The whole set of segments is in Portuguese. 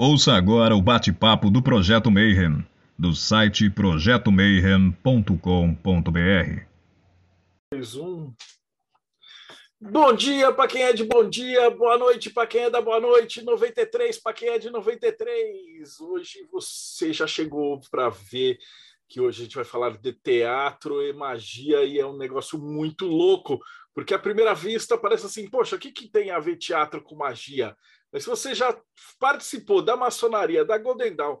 Ouça agora o bate-papo do Projeto Mayhem, do site projetomayhem.com.br. Um. Bom dia para quem é de bom dia, boa noite para quem é da boa noite, 93 para quem é de 93. Hoje você já chegou para ver que hoje a gente vai falar de teatro e magia e é um negócio muito louco, porque à primeira vista parece assim, poxa, o que, que tem a ver teatro com magia? Mas se você já participou da maçonaria, da Golden Dawn,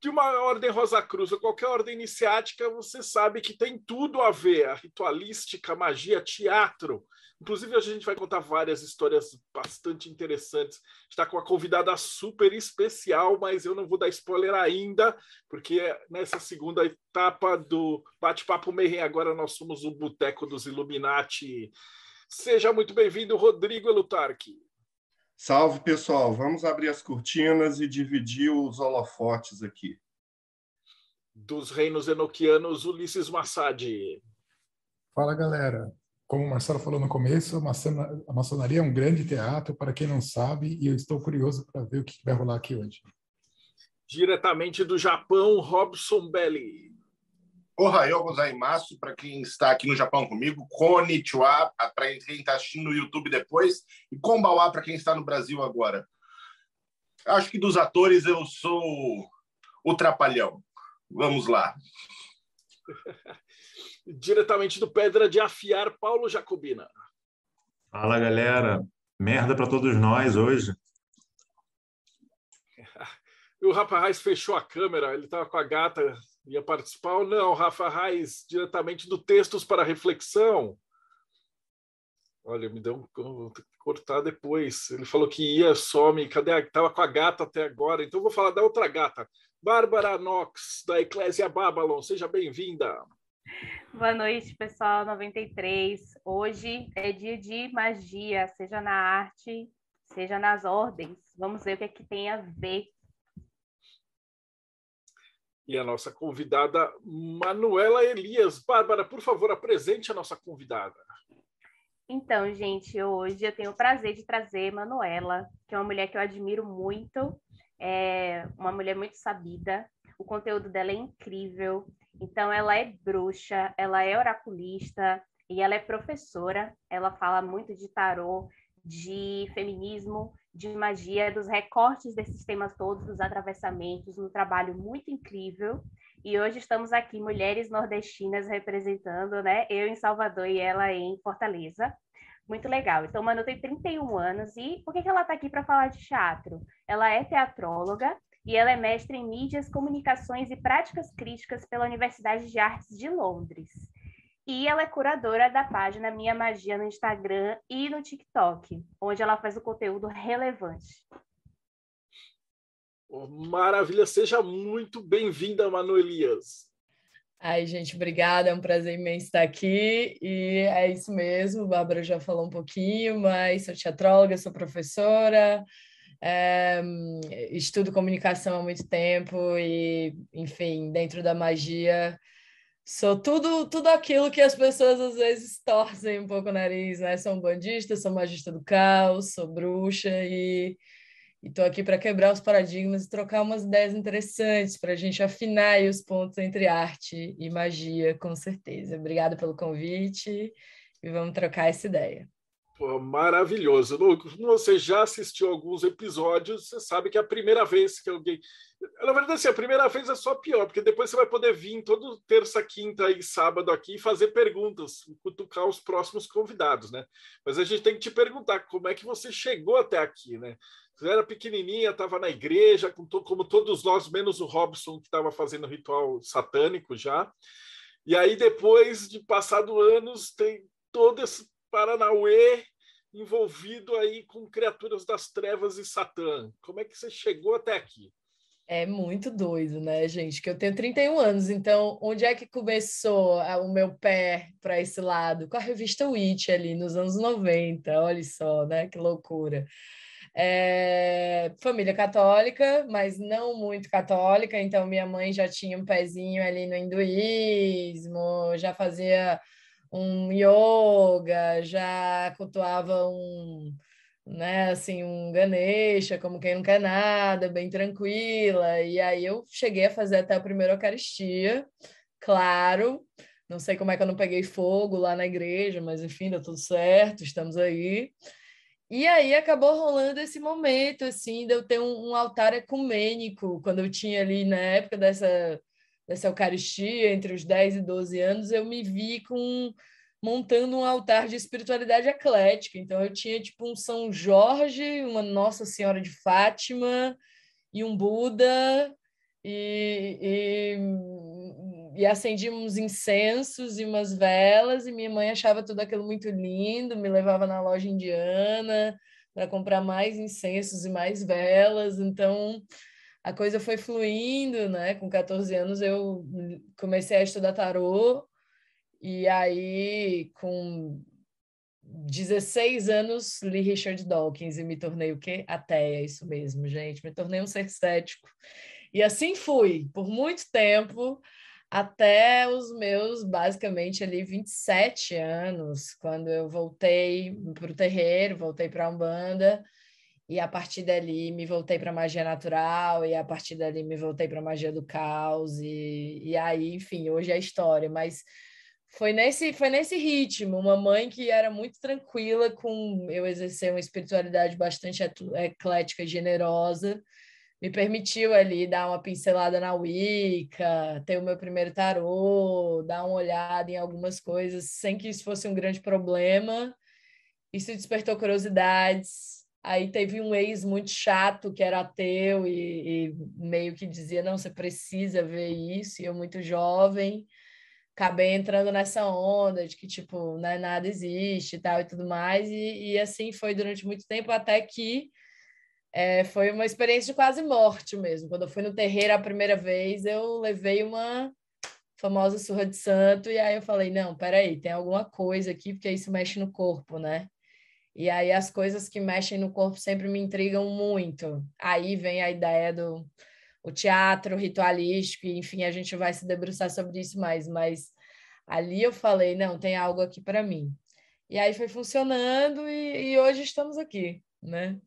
de uma ordem Rosa Cruz ou qualquer ordem iniciática, você sabe que tem tudo a ver, a ritualística, a magia, teatro. Inclusive, a gente vai contar várias histórias bastante interessantes. Está com uma convidada super especial, mas eu não vou dar spoiler ainda, porque nessa segunda etapa do Bate-Papo Mayhem, agora nós somos o Boteco dos Illuminati. Seja muito bem-vindo, Rodrigo Elutarque. Salve, pessoal. Vamos abrir as cortinas e dividir os holofotes aqui. Dos reinos enoquianos, Ulisses Massad. Fala, galera. Como o Marcelo falou no começo, a maçonaria é um grande teatro, para quem não sabe, e eu estou curioso para ver o que vai rolar aqui hoje. Diretamente do Japão, Robson Belli. Ohayou gozaimasu, para quem está aqui no Japão comigo, konnichiwa, para quem está assistindo no YouTube depois, e konbawa para quem está no Brasil agora. Acho que dos atores eu sou o Trapalhão. Vamos lá. Diretamente do Pedra de Afiar, Paulo Jacobina. Fala, galera. Merda para todos nós hoje. E o rapaz fechou a câmera, ele estava com a gata ia participar ou não? Rafa Reis, diretamente do Textos para Reflexão. Olha, me deu um cortar depois. Ele falou que ia, some. Cadê? Estava com a gata até agora. Então vou falar da outra gata. Bárbara Knox, da Eclésia Babylon. Seja bem-vinda. Boa noite, pessoal 93. Hoje é dia de magia, seja na arte, seja nas ordens. Vamos ver o que, é que tem a ver e a nossa convidada Manuela Elias. Bárbara, por favor, apresente a nossa convidada. Então, gente, hoje eu tenho o prazer de trazer Manuela, que é uma mulher que eu admiro muito, é uma mulher muito sabida, o conteúdo dela é incrível. Então, ela é bruxa, ela é oraculista e ela é professora. Ela fala muito de tarô, de feminismo, de magia, dos recortes desses temas todos, dos atravessamentos, um trabalho muito incrível. E hoje estamos aqui, mulheres nordestinas representando, né? Eu em Salvador e ela em Fortaleza. Muito legal. Então, Manu tem 31 anos e por que, que ela está aqui para falar de teatro? Ela é teatróloga e ela é mestre em mídias, comunicações e práticas críticas pela Universidade de Artes de Londres. E ela é curadora da página Minha Magia no Instagram e no TikTok, onde ela faz o conteúdo relevante. Maravilha, seja muito bem-vinda, Manu Elias. Ai, gente, obrigada, é um prazer imenso estar aqui. E é isso mesmo, Bárbara já falou um pouquinho, mas sou teatróloga, sou professora, é, estudo comunicação há muito tempo e, enfim, dentro da magia Sou tudo, tudo aquilo que as pessoas às vezes torcem um pouco o nariz, né? Sou bandista, sou magista do caos, sou bruxa e estou aqui para quebrar os paradigmas e trocar umas ideias interessantes para a gente afinar os pontos entre arte e magia, com certeza. Obrigada pelo convite e vamos trocar essa ideia. Pô, maravilhoso. Você já assistiu alguns episódios, você sabe que é a primeira vez que alguém. Na verdade, assim, a primeira vez é só pior, porque depois você vai poder vir todo terça, quinta e sábado aqui e fazer perguntas, cutucar os próximos convidados, né? Mas a gente tem que te perguntar como é que você chegou até aqui, né? Você era pequenininha, estava na igreja, como todos nós, menos o Robson, que estava fazendo ritual satânico já. E aí, depois de passado anos, tem todo esse Paranauê envolvido aí com criaturas das trevas e Satã. Como é que você chegou até aqui? É muito doido, né, gente? Que eu tenho 31 anos, então onde é que começou o meu pé para esse lado? Com a revista Witch ali nos anos 90, olha só, né? Que loucura. É, família católica, mas não muito católica, então minha mãe já tinha um pezinho ali no hinduísmo, já fazia um yoga, já cultuava um, né? Assim, um Ganesha, como quem não quer nada, bem tranquila. E aí eu cheguei a fazer até a primeira Eucaristia, claro. Não sei como é que eu não peguei fogo lá na igreja, mas enfim, deu tudo certo, estamos aí. E aí acabou rolando esse momento, assim, de eu ter um, um altar ecumênico, quando eu tinha ali, na época dessa, dessa Eucaristia, entre os 10 e 12 anos, eu me vi com montando um altar de espiritualidade eclética. Então eu tinha tipo um São Jorge, uma Nossa Senhora de Fátima e um Buda e, e, e incensos e umas velas e minha mãe achava tudo aquilo muito lindo, me levava na loja indiana para comprar mais incensos e mais velas. Então a coisa foi fluindo, né? Com 14 anos eu comecei a estudar tarô e aí, com 16 anos, li Richard Dawkins e me tornei o quê? Ateia, isso mesmo, gente. Me tornei um ser cético. E assim fui, por muito tempo, até os meus, basicamente, ali 27 anos, quando eu voltei para o terreiro, voltei para a Umbanda, e a partir dali me voltei para magia natural, e a partir dali me voltei para magia do caos, e, e aí, enfim, hoje é história, mas foi nesse, foi nesse ritmo. Uma mãe que era muito tranquila com eu exercer uma espiritualidade bastante eclética generosa, me permitiu ali dar uma pincelada na Wicca, ter o meu primeiro tarô, dar uma olhada em algumas coisas, sem que isso fosse um grande problema. Isso despertou curiosidades. Aí teve um ex muito chato que era ateu e, e meio que dizia: não, você precisa ver isso. E eu, muito jovem, acabei entrando nessa onda de que, tipo, né, nada existe e tal e tudo mais. E, e assim foi durante muito tempo, até que é, foi uma experiência de quase morte mesmo. Quando eu fui no terreiro a primeira vez, eu levei uma famosa surra de santo, e aí eu falei, não, peraí, tem alguma coisa aqui, porque isso mexe no corpo, né? E aí as coisas que mexem no corpo sempre me intrigam muito. Aí vem a ideia do o teatro ritualístico, e, enfim, a gente vai se debruçar sobre isso mais, mas ali eu falei, não, tem algo aqui para mim. E aí foi funcionando e, e, hoje estamos aqui, né?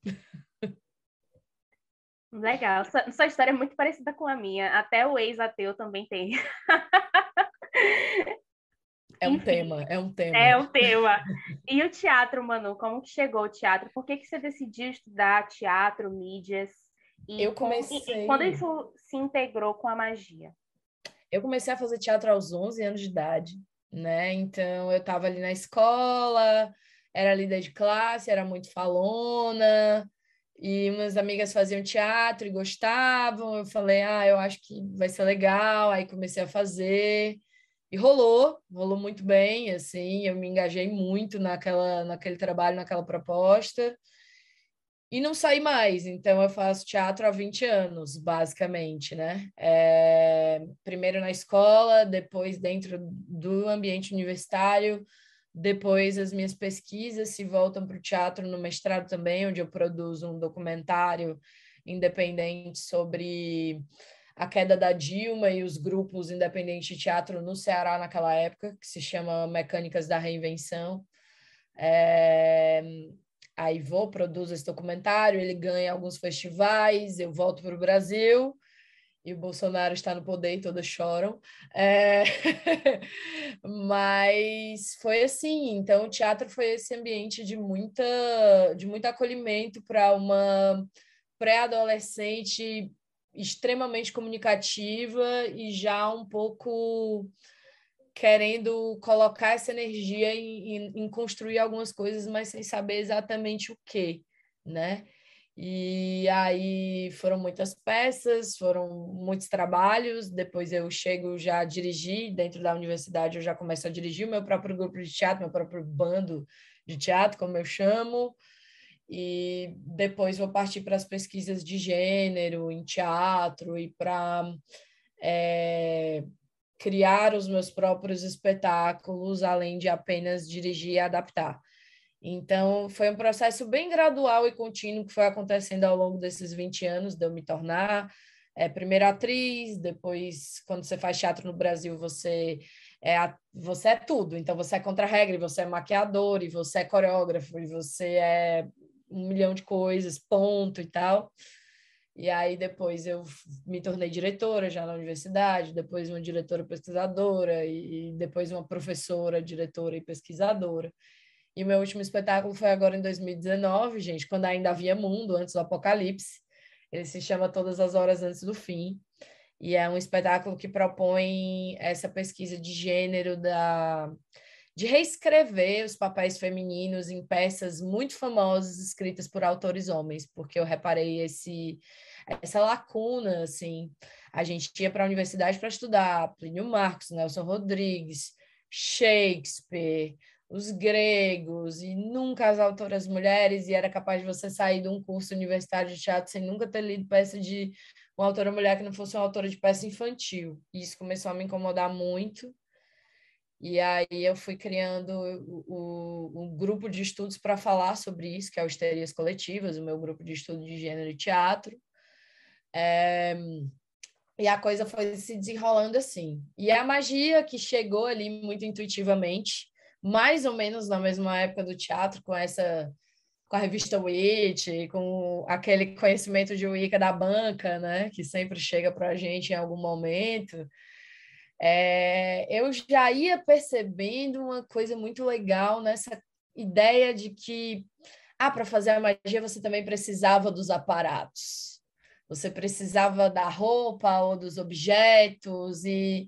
Legal, sua, sua história é muito parecida com a minha, até o ex-ateu também tem. É um Enfim, tema, é um tema. É um tema. E o teatro, Manu, como que chegou o teatro? Por que, que você decidiu estudar teatro, mídias? E eu comecei. E, quando isso se integrou com a magia? Eu comecei a fazer teatro aos 11 anos de idade, né? Então eu estava ali na escola, era líder de classe, era muito falona, e umas amigas faziam teatro e gostavam. Eu falei, ah, eu acho que vai ser legal. Aí comecei a fazer. E rolou, rolou muito bem, assim, eu me engajei muito naquela, naquele trabalho, naquela proposta e não saí mais. Então, eu faço teatro há 20 anos, basicamente, né? É, primeiro na escola, depois dentro do ambiente universitário, depois as minhas pesquisas se voltam para o teatro no mestrado também, onde eu produzo um documentário independente sobre a queda da Dilma e os grupos independentes de teatro no Ceará naquela época, que se chama Mecânicas da Reinvenção. É, Aí vou, produzo esse documentário, ele ganha alguns festivais, eu volto para o Brasil e o Bolsonaro está no poder e todas choram. É... Mas foi assim, então o teatro foi esse ambiente de muita de muito acolhimento para uma pré-adolescente extremamente comunicativa e já um pouco querendo colocar essa energia em, em, em, construir algumas coisas, mas sem saber exatamente o que, né? E aí foram muitas peças, foram muitos trabalhos. Depois eu chego já a dirigir dentro da universidade, eu já começo a dirigir o meu próprio grupo de teatro, meu próprio bando de teatro, como eu chamo. E depois vou partir para as pesquisas de gênero em teatro e para é, criar os meus próprios espetáculos, além de apenas dirigir e adaptar. Então, foi um processo bem gradual e contínuo que foi acontecendo ao longo desses 20 anos, de eu me tornar é, primeiro atriz, depois, quando você faz teatro no Brasil, você é, você é tudo. Então, você é contra-regra, você é maquiador, e você é coreógrafo, e você é um milhão de coisas, ponto e tal. E aí depois eu me tornei diretora já na universidade, depois uma diretora pesquisadora e depois uma professora, diretora e pesquisadora. E o meu último espetáculo foi agora em 2019, gente, quando ainda havia mundo, antes do apocalipse. Ele se chama Todas as Horas Antes do Fim. E é um espetáculo que propõe essa pesquisa de gênero da de reescrever os papéis femininos em peças muito famosas escritas por autores homens, porque eu reparei esse essa lacuna assim. A gente ia para a universidade para estudar Plínio Marcos, Nelson Rodrigues, Shakespeare, os gregos e nunca as autoras mulheres e era capaz de você sair de um curso universitário de teatro sem nunca ter lido peça de uma autora mulher que não fosse uma autora de peça infantil. E isso começou a me incomodar muito. E aí eu fui criando o, o, um grupo de estudos para falar sobre isso, que é o Histerias Coletivas, o meu grupo de estudo de gênero e teatro. É, e a coisa foi se desenrolando assim. E a magia que chegou ali muito intuitivamente, mais ou menos na mesma época do teatro, com essa com a revista Witch, com aquele conhecimento de Wicca da banca, né, que sempre chega para a gente em algum momento, é, eu já ia percebendo uma coisa muito legal nessa ideia de que, ah, para fazer a magia você também precisava dos aparatos, você precisava da roupa ou dos objetos, e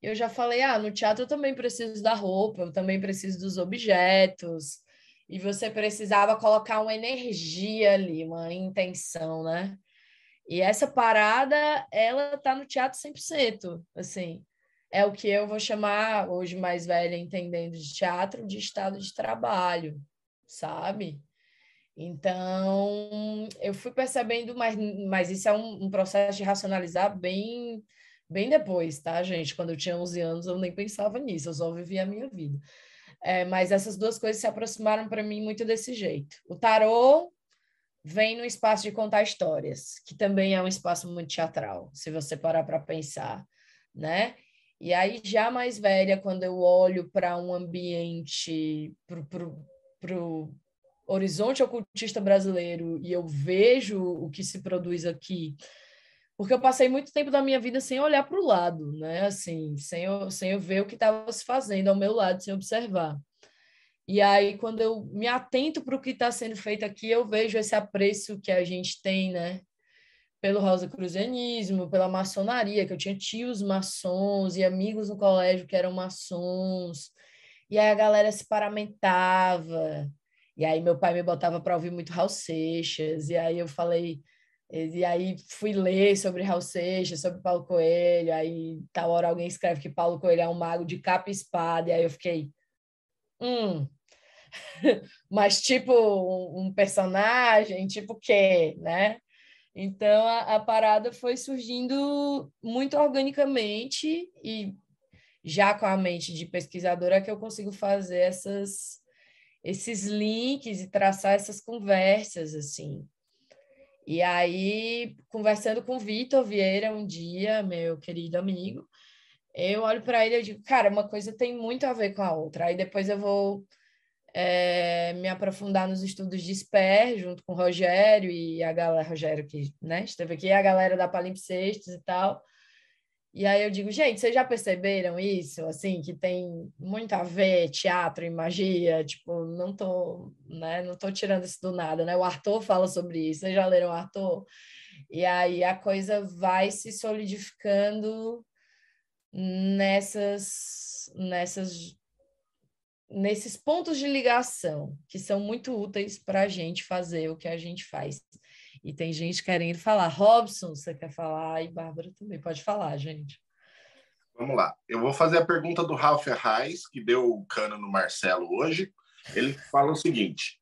eu já falei, ah, no teatro eu também preciso da roupa, eu também preciso dos objetos, e você precisava colocar uma energia ali, uma intenção, né? E essa parada, ela tá no teatro 100%, assim. É o que eu vou chamar, hoje mais velha, entendendo de teatro, de estado de trabalho, sabe? Então, eu fui percebendo, mas, mas isso é um, um processo de racionalizar bem, bem depois, tá, gente? Quando eu tinha 11 anos, eu nem pensava nisso, eu só vivia a minha vida. É, mas essas duas coisas se aproximaram para mim muito desse jeito. O tarô vem no espaço de contar histórias, que também é um espaço muito teatral, se você parar para pensar, né? E aí, já mais velha, quando eu olho para um ambiente, para o horizonte ocultista brasileiro, e eu vejo o que se produz aqui, porque eu passei muito tempo da minha vida sem olhar para o lado, né? Assim, sem eu, sem eu ver o que estava se fazendo ao meu lado, sem observar. E aí, quando eu me atento para o que está sendo feito aqui, eu vejo esse apreço que a gente tem, né? Pelo rosacruzianismo, pela maçonaria, que eu tinha tios maçons e amigos no colégio que eram maçons. E aí a galera se paramentava. E aí meu pai me botava para ouvir muito Raul Seixas. E aí eu falei, e aí fui ler sobre Raul Seixas, sobre Paulo Coelho, aí tal hora alguém escreve que Paulo Coelho é um mago de capa e espada, e aí eu fiquei, hum, mas tipo um personagem, tipo o quê, né? Então a, a parada foi surgindo muito organicamente e já com a mente de pesquisadora que eu consigo fazer essas esses links e traçar essas conversas assim e aí, conversando com o Vitor Vieira um dia, meu querido amigo, eu olho para ele e digo, cara, uma coisa tem muito a ver com a outra. Aí depois eu vou é, me aprofundar nos estudos de SPER, junto com o Rogério e a galera, Rogério que né, esteve aqui, a galera da Palimpsestos e tal. E aí eu digo, gente, vocês já perceberam isso? Assim, que tem muito a ver teatro e magia? Tipo, não tô, né, não tô tirando isso do nada, né? O Arthur fala sobre isso. Vocês já leram o Arthur? E aí a coisa vai se solidificando nessas nessas nesses pontos de ligação que são muito úteis para a gente fazer o que a gente faz. E tem gente querendo falar. Robson, você quer falar? E Bárbara também pode falar, gente. Vamos lá. Eu vou fazer a pergunta do Ralph Reis, que deu o cano no Marcelo hoje. Ele fala o seguinte: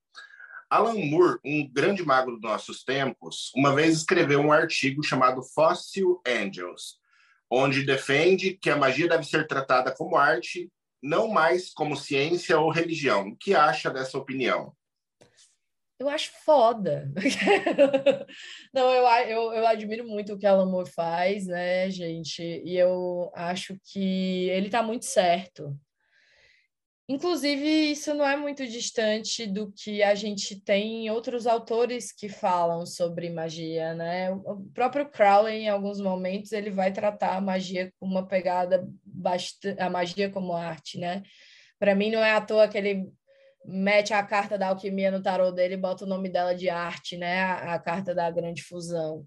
Alan Moore, um grande mago dos nossos tempos, uma vez escreveu um artigo chamado Fossil Angels, onde defende que a magia deve ser tratada como arte, não mais como ciência ou religião. O que acha dessa opinião? eu acho foda. Não, eu, eu, eu admiro muito o que Alan Moore faz, né, gente? E eu acho que ele tá muito certo. Inclusive, isso não é muito distante do que a gente tem em outros autores que falam sobre magia, né? O próprio Crowley, em alguns momentos, ele vai tratar a magia com uma pegada bastante... a magia como arte, né? Para mim, não é à toa que ele mete a carta da alquimia no tarô dele e bota o nome dela de arte, né? A, carta da grande fusão.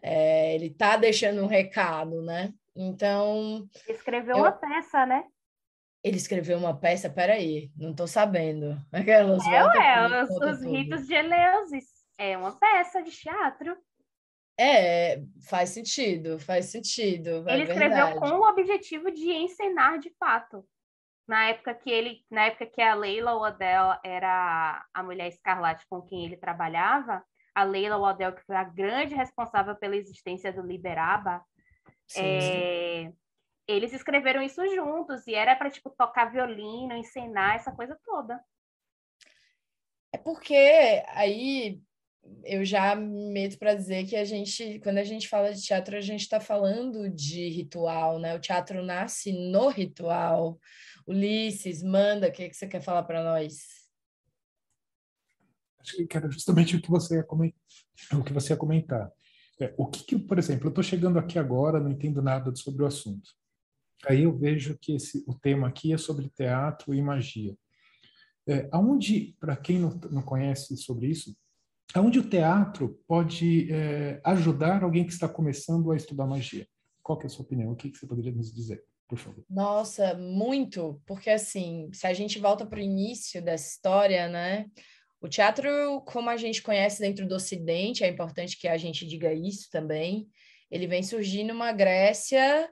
É, ele tá deixando um recado, né? Então. Escreveu eu... uma peça, né? Ele escreveu uma peça, peraí, não estou sabendo. Aquelas é, ué, os, os ritos de Eleusis. É uma peça de teatro. É, faz sentido, faz sentido. É ele escreveu com o objetivo de ensinar de fato. Na época que ele, na época que a Leila Odell era a mulher escarlate com quem ele trabalhava, a Leila Odell, que foi a grande responsável pela existência do Liberaba, sim, é, sim eles escreveram isso juntos e era para tipo tocar violino, ensinar essa coisa toda. É porque aí eu já meto para dizer que a gente, quando a gente fala de teatro, a gente está falando de ritual, né? O teatro nasce no ritual. Ulisses, manda, o que, que você quer falar para nós? Acho que era justamente o que você ia comentar. O que você ia comentar. É, o que, que, por exemplo, eu estou chegando aqui agora, não entendo nada sobre o assunto. Aí eu vejo que esse, o tema aqui é sobre teatro e magia. É, aonde, para quem não, não conhece sobre isso, aonde o teatro pode é, ajudar alguém que está começando a estudar magia? Qual é a sua opinião? O que, que você poderia nos dizer, por favor? Nossa, muito, porque assim, se a gente volta para o início dessa história, né? O teatro, como a gente conhece dentro do Ocidente, é importante que a gente diga isso também. Ele vem surgir numa Grécia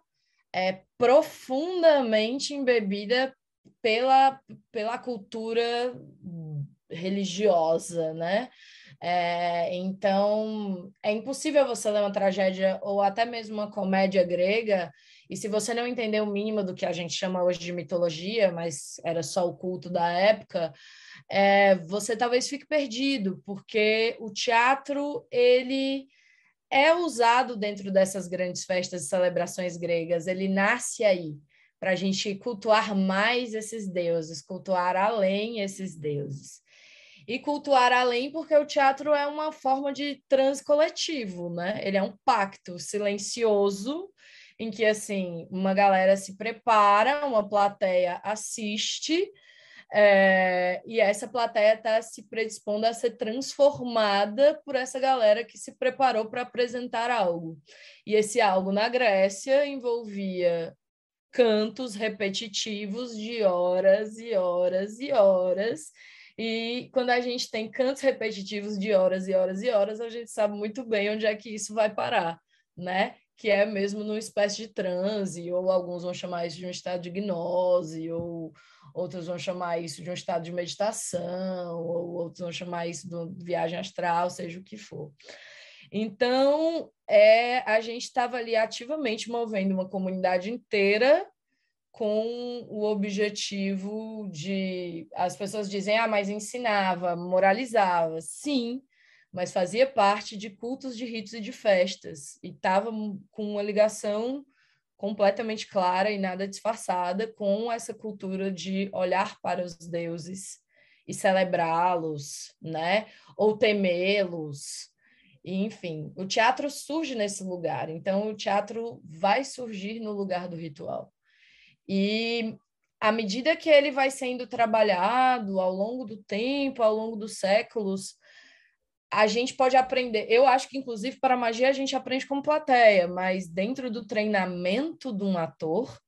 é profundamente embebida pela, pela cultura religiosa, né? É, então, é impossível você ler uma tragédia ou até mesmo uma comédia grega, e se você não entender o mínimo do que a gente chama hoje de mitologia, mas era só o culto da época, é, você talvez fique perdido, porque o teatro, ele é usado dentro dessas grandes festas e celebrações gregas, ele nasce aí, para a gente cultuar mais esses deuses, cultuar além esses deuses. E cultuar além porque o teatro é uma forma de trans coletivo, né? Ele é um pacto silencioso em que assim uma galera se prepara, uma plateia assiste é, e essa plateia está se predispondo a ser transformada por essa galera que se preparou para apresentar algo. E esse algo na Grécia envolvia cantos repetitivos de horas e horas e horas. E quando a gente tem cantos repetitivos de horas e horas e horas, a gente sabe muito bem onde é que isso vai parar, né? Que é mesmo numa espécie de transe, ou alguns vão chamar isso de um estado de gnose, ou outros vão chamar isso de um estado de meditação, ou outros vão chamar isso de viagem astral, seja o que for. Então, é, a gente estava ali ativamente movendo uma comunidade inteira com o objetivo de. As pessoas dizem, ah, mas ensinava, moralizava. Sim, mas fazia parte de cultos de ritos e de festas, e estava com uma ligação completamente clara e nada disfarçada com essa cultura de olhar para os deuses e celebrá-los, né? Ou temê-los. Enfim, o teatro surge nesse lugar. Então, o teatro vai surgir no lugar do ritual. E à medida que ele vai sendo trabalhado ao longo do tempo, ao longo dos séculos, a gente pode aprender. Eu acho que, inclusive, para magia a gente aprende como plateia, mas dentro do treinamento de um ator,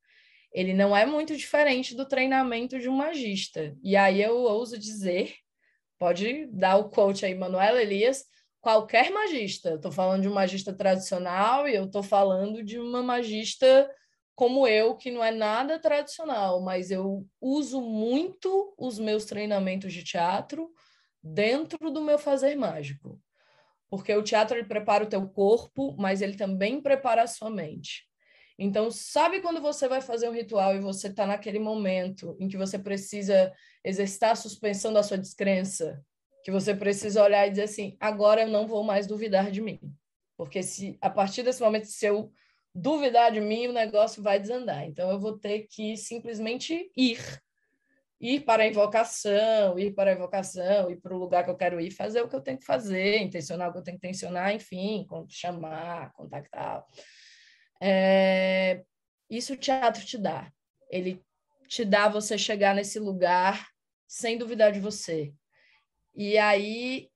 ele não é muito diferente do treinamento de um magista. E aí eu ouso dizer, pode dar o coach aí, Manuel Elias, qualquer magista. Estou falando de um magista tradicional e eu estou falando de uma magista como eu, que não é nada tradicional, mas eu uso muito os meus treinamentos de teatro dentro do meu fazer mágico. Porque o teatro ele prepara o teu corpo, mas ele também prepara a sua mente. Então, sabe quando você vai fazer um ritual e você está naquele momento em que você precisa exercitar a suspensão da sua descrença? Que você precisa olhar e dizer assim: agora eu não vou mais duvidar de mim. Porque se a partir desse momento, se eu duvidar de mim, o negócio vai desandar. Então, eu vou ter que simplesmente ir ir para a invocação, ir para a invocação, ir para o lugar que eu quero ir, fazer o que eu tenho que fazer, intencionar o que eu tenho que intencionar, enfim, chamar, contactar. É, isso o teatro te dá. Ele te dá você chegar nesse lugar sem duvidar de você. E aí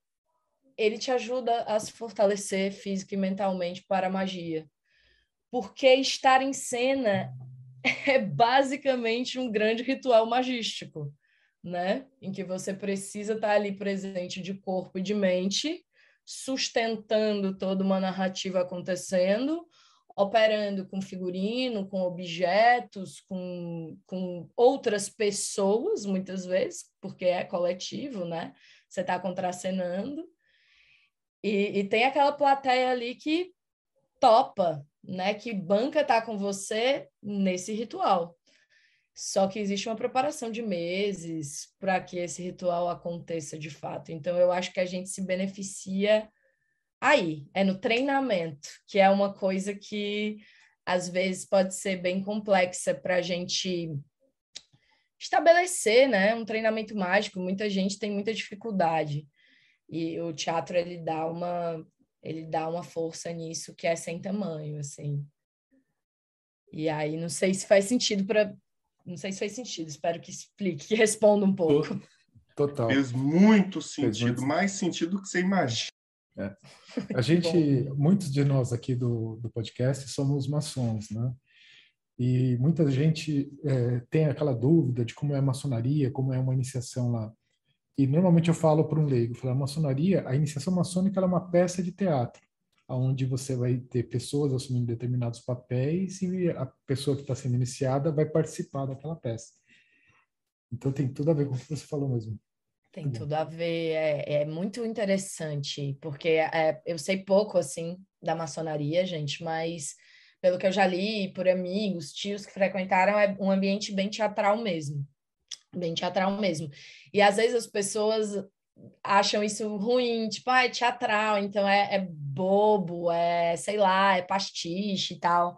ele te ajuda a se fortalecer física e mentalmente para a magia. Porque estar em cena é basicamente um grande ritual magístico, né? Em que você precisa estar ali presente de corpo e de mente, sustentando toda uma narrativa acontecendo, operando com figurino, com objetos, com, com outras pessoas, muitas vezes, porque é coletivo, né? Você está contracenando. E, e tem aquela plateia ali que topa, né? Que banca tá com você nesse ritual. Só que existe uma preparação de meses para que esse ritual aconteça de fato. Então, eu acho que a gente se beneficia aí, é no treinamento, que é uma coisa que às vezes pode ser bem complexa para a gente estabelecer, né? Um treinamento mágico, muita gente tem muita dificuldade. E o teatro ele dá uma ele dá uma força nisso que é sem tamanho, assim. E aí não sei se faz sentido para não sei se faz sentido, espero que explique, que responda um pouco. Total. Fez muito sentido, Fez mais sentido que você imagina. É. A gente, muitos de nós aqui do, do podcast somos maçons, né? E muita gente é, tem aquela dúvida de como é a maçonaria, como é uma iniciação lá. E normalmente eu falo para um leigo, falo, a maçonaria, a iniciação maçônica é uma peça de teatro, onde você vai ter pessoas assumindo determinados papéis e a pessoa que está sendo iniciada vai participar daquela peça. Então tem tudo a ver com o que você falou mesmo. Tem tudo a ver, é, é muito interessante, porque é, eu sei pouco, assim, da maçonaria, gente, mas pelo que eu já li, por amigos, tios que frequentaram, é um ambiente bem teatral mesmo bem teatral mesmo. E às vezes as pessoas acham isso ruim, tipo, ah, é teatral, então é, é bobo, é, sei lá, é pastiche e tal.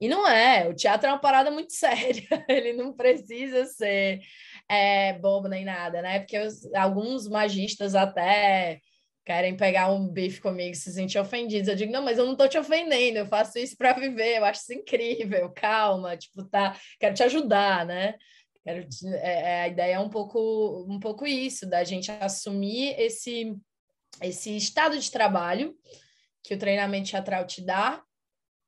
E não é, o teatro é uma parada muito séria, ele não precisa ser é, bobo nem nada, né? Porque os, alguns magistas até querem pegar um bife comigo se sentir ofendidos. Eu digo, não, mas eu não tô te ofendendo, eu faço isso para viver, eu acho isso incrível, calma, tipo, tá, quero te ajudar, né? Quero, é, é, a ideia é um pouco, um pouco isso, da gente assumir esse, esse estado de trabalho que o treinamento teatral te dá,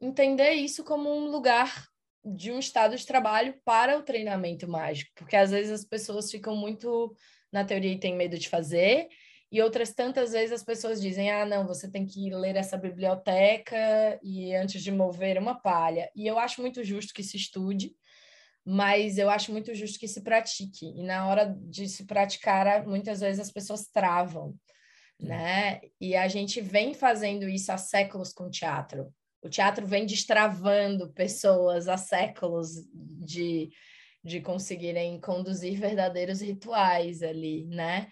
entender isso como um lugar de um estado de trabalho para o treinamento mágico, porque às vezes as pessoas ficam muito na teoria e têm medo de fazer, e outras tantas vezes as pessoas dizem: ah, não, você tem que ler essa biblioteca e antes de mover uma palha. E eu acho muito justo que se estude, mas eu acho muito justo que se pratique. E na hora de se praticar, muitas vezes as pessoas travam, né? E a gente vem fazendo isso há séculos com o teatro. O teatro vem destravando pessoas há séculos de, de conseguirem conduzir verdadeiros rituais ali, né?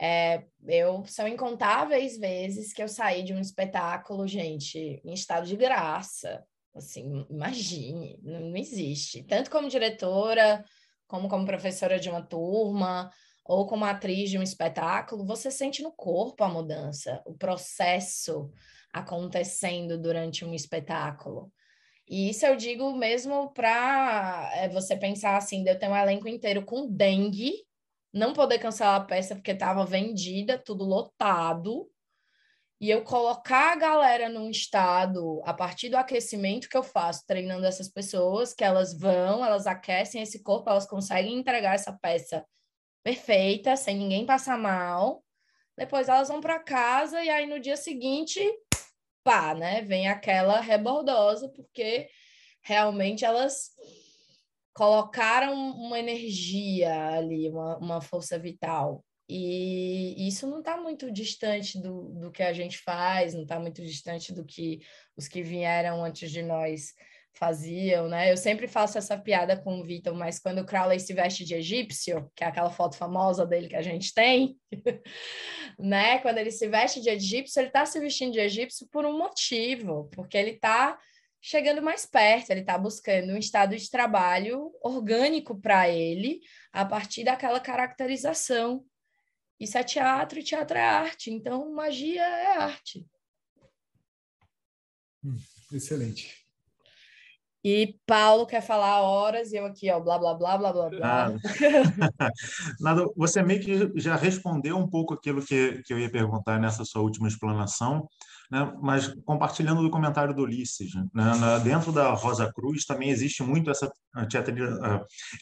É, eu são incontáveis vezes que eu saí de um espetáculo, gente, em estado de graça, Assim, imagine, não existe. Tanto como diretora, como como professora de uma turma, ou como atriz de um espetáculo, você sente no corpo a mudança, o processo acontecendo durante um espetáculo. E isso eu digo mesmo para é, você pensar assim, de eu ter um elenco inteiro com dengue, não poder cancelar a peça porque estava vendida, tudo lotado, e eu colocar a galera num estado a partir do aquecimento que eu faço, treinando essas pessoas, que elas vão, elas aquecem esse corpo, elas conseguem entregar essa peça perfeita, sem ninguém passar mal. Depois elas vão para casa e aí no dia seguinte, pá, né? Vem aquela rebordosa, porque realmente elas colocaram uma energia ali, uma, uma força vital. E isso não está muito distante do, do que a gente faz, não está muito distante do que os que vieram antes de nós faziam, né? Eu sempre faço essa piada com o Vitor, mas quando o Crowley se veste de egípcio, que é aquela foto famosa dele que a gente tem, né? Quando ele se veste de egípcio, ele está se vestindo de egípcio por um motivo, porque ele está chegando mais perto, ele está buscando um estado de trabalho orgânico para ele, a partir daquela caracterização. Isso é teatro e teatro é arte, então magia é arte. Hum, excelente. E Paulo quer falar horas e eu aqui, ó, blá, blá, blá, blá, blá, blá. Nada, você meio que já respondeu um pouco aquilo que, que eu ia perguntar nessa sua última explanação, né? mas compartilhando do comentário do Ulisses, né? Na, dentro da Rosa Cruz também existe muito essa,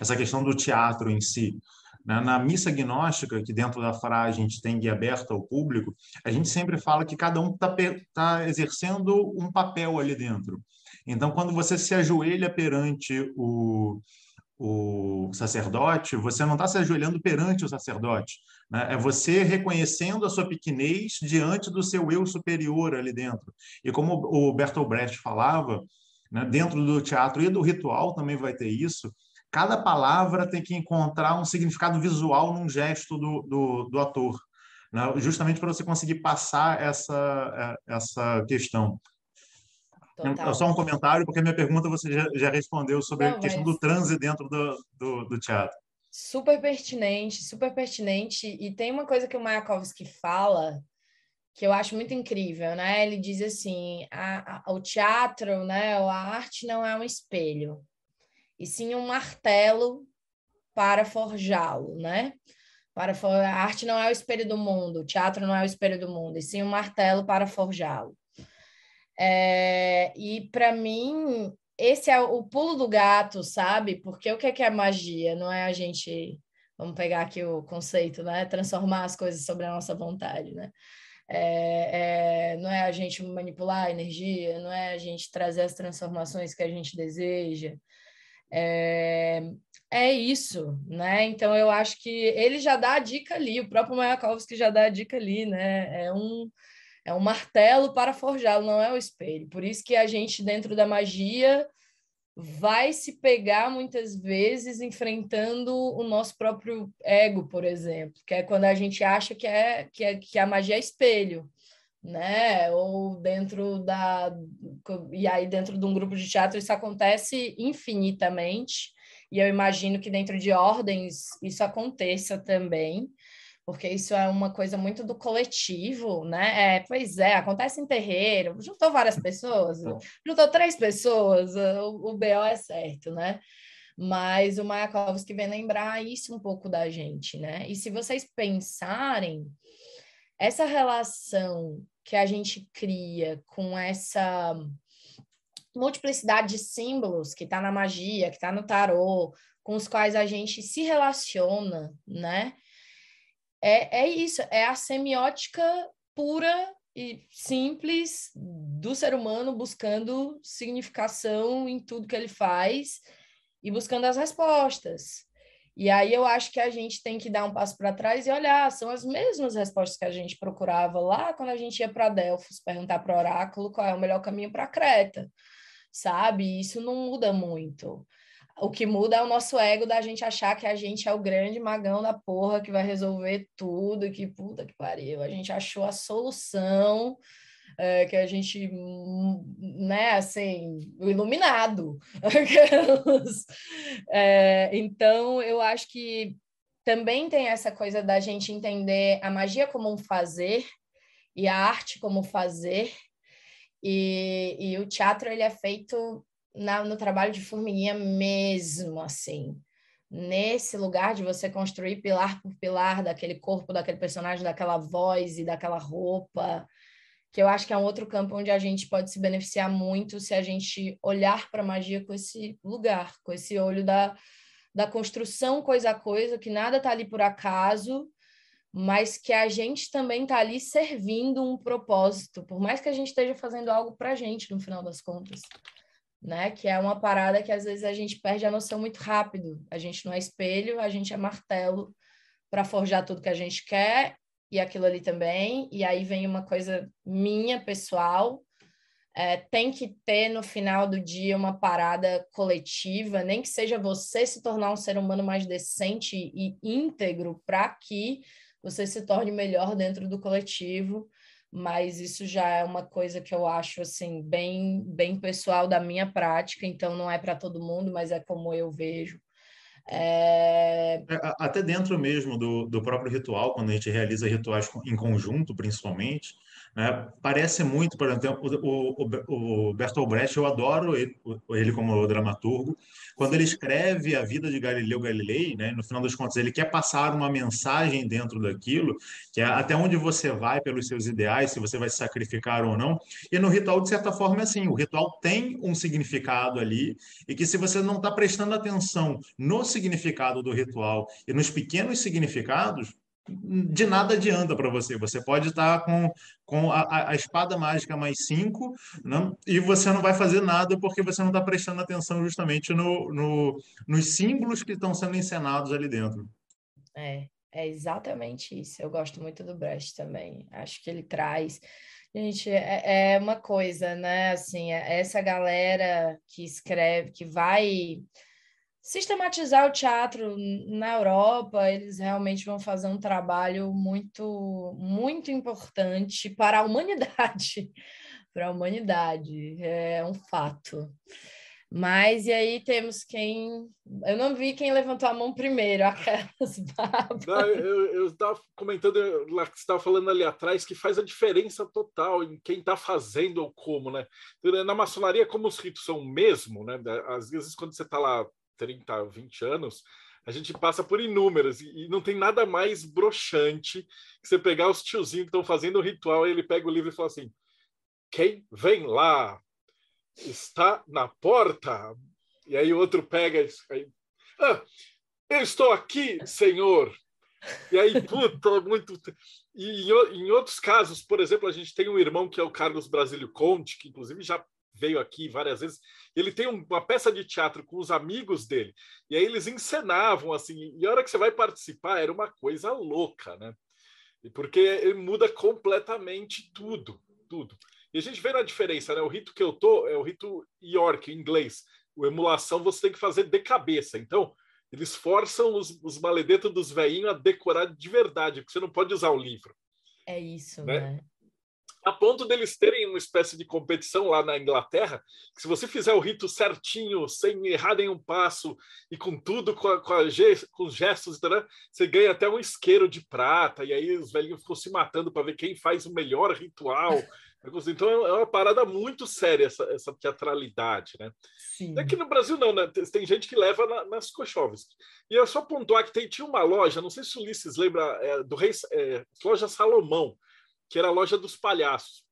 essa questão do teatro em si. Né? Na missa gnóstica, que dentro da frase a gente tem guia aberta ao público, a gente sempre fala que cada um está tá exercendo um papel ali dentro. Então, quando você se ajoelha perante o, o sacerdote, você não está se ajoelhando perante o sacerdote. Né? É você reconhecendo a sua pequenez diante do seu eu superior ali dentro. E como o Bertolt Brecht falava, né, dentro do teatro e do ritual também vai ter isso, cada palavra tem que encontrar um significado visual num gesto do, do, do ator. Né? Justamente para você conseguir passar essa, é, essa questão. Total. Só um comentário, porque a minha pergunta você já, já respondeu sobre Não, a questão mas... do transe dentro do, do, do, teatro. Super pertinente, super pertinente. E tem uma coisa que o Mayakovsky fala que eu acho muito incrível, né? Ele diz assim: a, a, o teatro, né, a arte não é um espelho, e sim um martelo para forjá-lo, né? Para for... A arte não é o espelho do mundo, o teatro não é o espelho do mundo, e sim um martelo para forjá-lo. É, e para mim, esse é o pulo do gato, sabe? Porque o que é, que é magia? Não é a gente, vamos pegar aqui o conceito, né? Transformar as coisas sobre a nossa vontade, né? É, é, não é a gente manipular a energia, não é a gente trazer as transformações que a gente deseja. É, é isso, né? Então eu acho que ele já dá a dica ali, o próprio Mayakovsky já dá a dica ali, né? É um é um martelo para forjá-lo, não é o espelho. Por isso que a gente, dentro da magia, vai se pegar muitas vezes enfrentando o nosso próprio ego, por exemplo, que é quando a gente acha que, é, que, é, que a magia é espelho, né? Ou dentro da. E aí, dentro de um grupo de teatro, isso acontece infinitamente, e eu imagino que dentro de ordens isso aconteça também porque isso é uma coisa muito do coletivo, né? É, pois é, acontece em terreiro, juntou várias pessoas, juntou três pessoas, o, o BO é certo, né? Mas o Mayakovsky vem lembrar isso um pouco da gente, né? E se vocês pensarem, essa relação que a gente cria com essa multiplicidade de símbolos que está na magia, que está no tarô, com os quais a gente se relaciona, né? é, é isso, é a semiótica pura e simples do ser humano buscando significação em tudo que ele faz e buscando as respostas. E aí eu acho que a gente tem que dar um passo para trás e olhar, são as mesmas respostas que a gente procurava lá quando a gente ia para Delfos perguntar para o oráculo qual é o melhor caminho para Creta, sabe? Isso não muda muito. O que muda é o nosso ego da gente achar que a gente é o grande magão da porra que vai resolver tudo, que puta que pariu. A gente achou a solução, é, que a gente, né, assim, iluminado. é, então, eu acho que também tem essa coisa da gente entender a magia como um fazer e a arte como fazer. E, e o teatro ele é feito na, no trabalho de formiguinha mesmo, assim. Nesse lugar de você construir pilar por pilar daquele corpo, daquele personagem, daquela voz e daquela roupa, que eu acho que é um outro campo onde a gente pode se beneficiar muito se a gente olhar para a magia com esse lugar, com esse olho da, da construção coisa a coisa, que nada está ali por acaso, mas que a gente também está ali servindo um propósito, por mais que a gente esteja fazendo algo para a gente, no final das contas né? Que é uma parada que às vezes a gente perde a noção muito rápido. A gente não é espelho, a gente é martelo para forjar tudo que a gente quer e aquilo ali também. E aí vem uma coisa minha, pessoal. É, tem que ter no final do dia uma parada coletiva, nem que seja você se tornar um ser humano mais decente e íntegro para que você se torne melhor dentro do coletivo mas isso já é uma coisa que eu acho assim bem bem pessoal da minha prática, então não é para todo mundo, mas é como eu vejo. É... é até dentro mesmo do, do próprio ritual, quando a gente realiza rituais em conjunto, principalmente, né? Parece muito, por exemplo, o, o, o Bertolt Brecht, eu adoro ele, ele como dramaturgo. Quando ele escreve a vida de Galileu Galilei, né? no final das contas, ele quer passar uma mensagem dentro daquilo, que é até onde você vai pelos seus ideais, se você vai se sacrificar ou não. E no ritual, de certa forma, é assim: o ritual tem um significado ali, e que se você não está prestando atenção no significado do ritual e nos pequenos significados, de nada adianta para você. Você pode estar com, com a, a espada mágica mais cinco né? e você não vai fazer nada porque você não está prestando atenção justamente no, no, nos símbolos que estão sendo encenados ali dentro. É, é exatamente isso. Eu gosto muito do Brecht também. Acho que ele traz. Gente, é, é uma coisa, né? Assim, é essa galera que escreve, que vai sistematizar o teatro na Europa, eles realmente vão fazer um trabalho muito, muito importante para a humanidade. para a humanidade, é um fato. Mas e aí temos quem. Eu não vi quem levantou a mão primeiro, aquelas babas. eu estava comentando lá que você estava falando ali atrás que faz a diferença total em quem está fazendo ou como, né? Na maçonaria, como os ritos são o mesmo, né? Às vezes, quando você está lá 30, 20 anos, a gente passa por inúmeras e, não tem nada mais broxante que você pegar os tiozinhos que estão fazendo o ritual e ele pega o livro e fala assim: quem vem lá está na porta. E aí o outro pega aí, ah, eu estou aqui, senhor. E aí, puta, muito. E em, em, outros casos, por exemplo, a gente tem um irmão que é o Carlos Brasílio Conte, que inclusive já veio aqui várias vezes. Ele tem uma peça de teatro com os amigos dele, e aí eles encenavam assim, e a hora que você vai participar era uma coisa louca, né? Porque ele muda completamente tudo, tudo. E a gente vê na diferença, né? O rito que eu tô é o rito York, em inglês. O emulação você tem que fazer de cabeça. Então, eles forçam os, os maledetos dos velhinhos a decorar de verdade, porque você não pode usar o livro. É isso, né? né? A ponto deles terem uma espécie de competição lá na Inglaterra, que se você fizer o rito certinho, sem errar nenhum passo e com tudo, com, a, com, a, com os gestos, você ganha até um isqueiro de prata, e aí os velhinhos ficam se matando para ver quem faz o melhor ritual. Então é uma parada muito séria essa, essa teatralidade, né? Sim. Aqui no Brasil não, né? Tem gente que leva na, nas cochoves. E eu só pontuar que tem, tinha uma loja, não sei se o Ulisses lembra, é, do Rei, é, loja Salomão, que era a loja dos palhaços.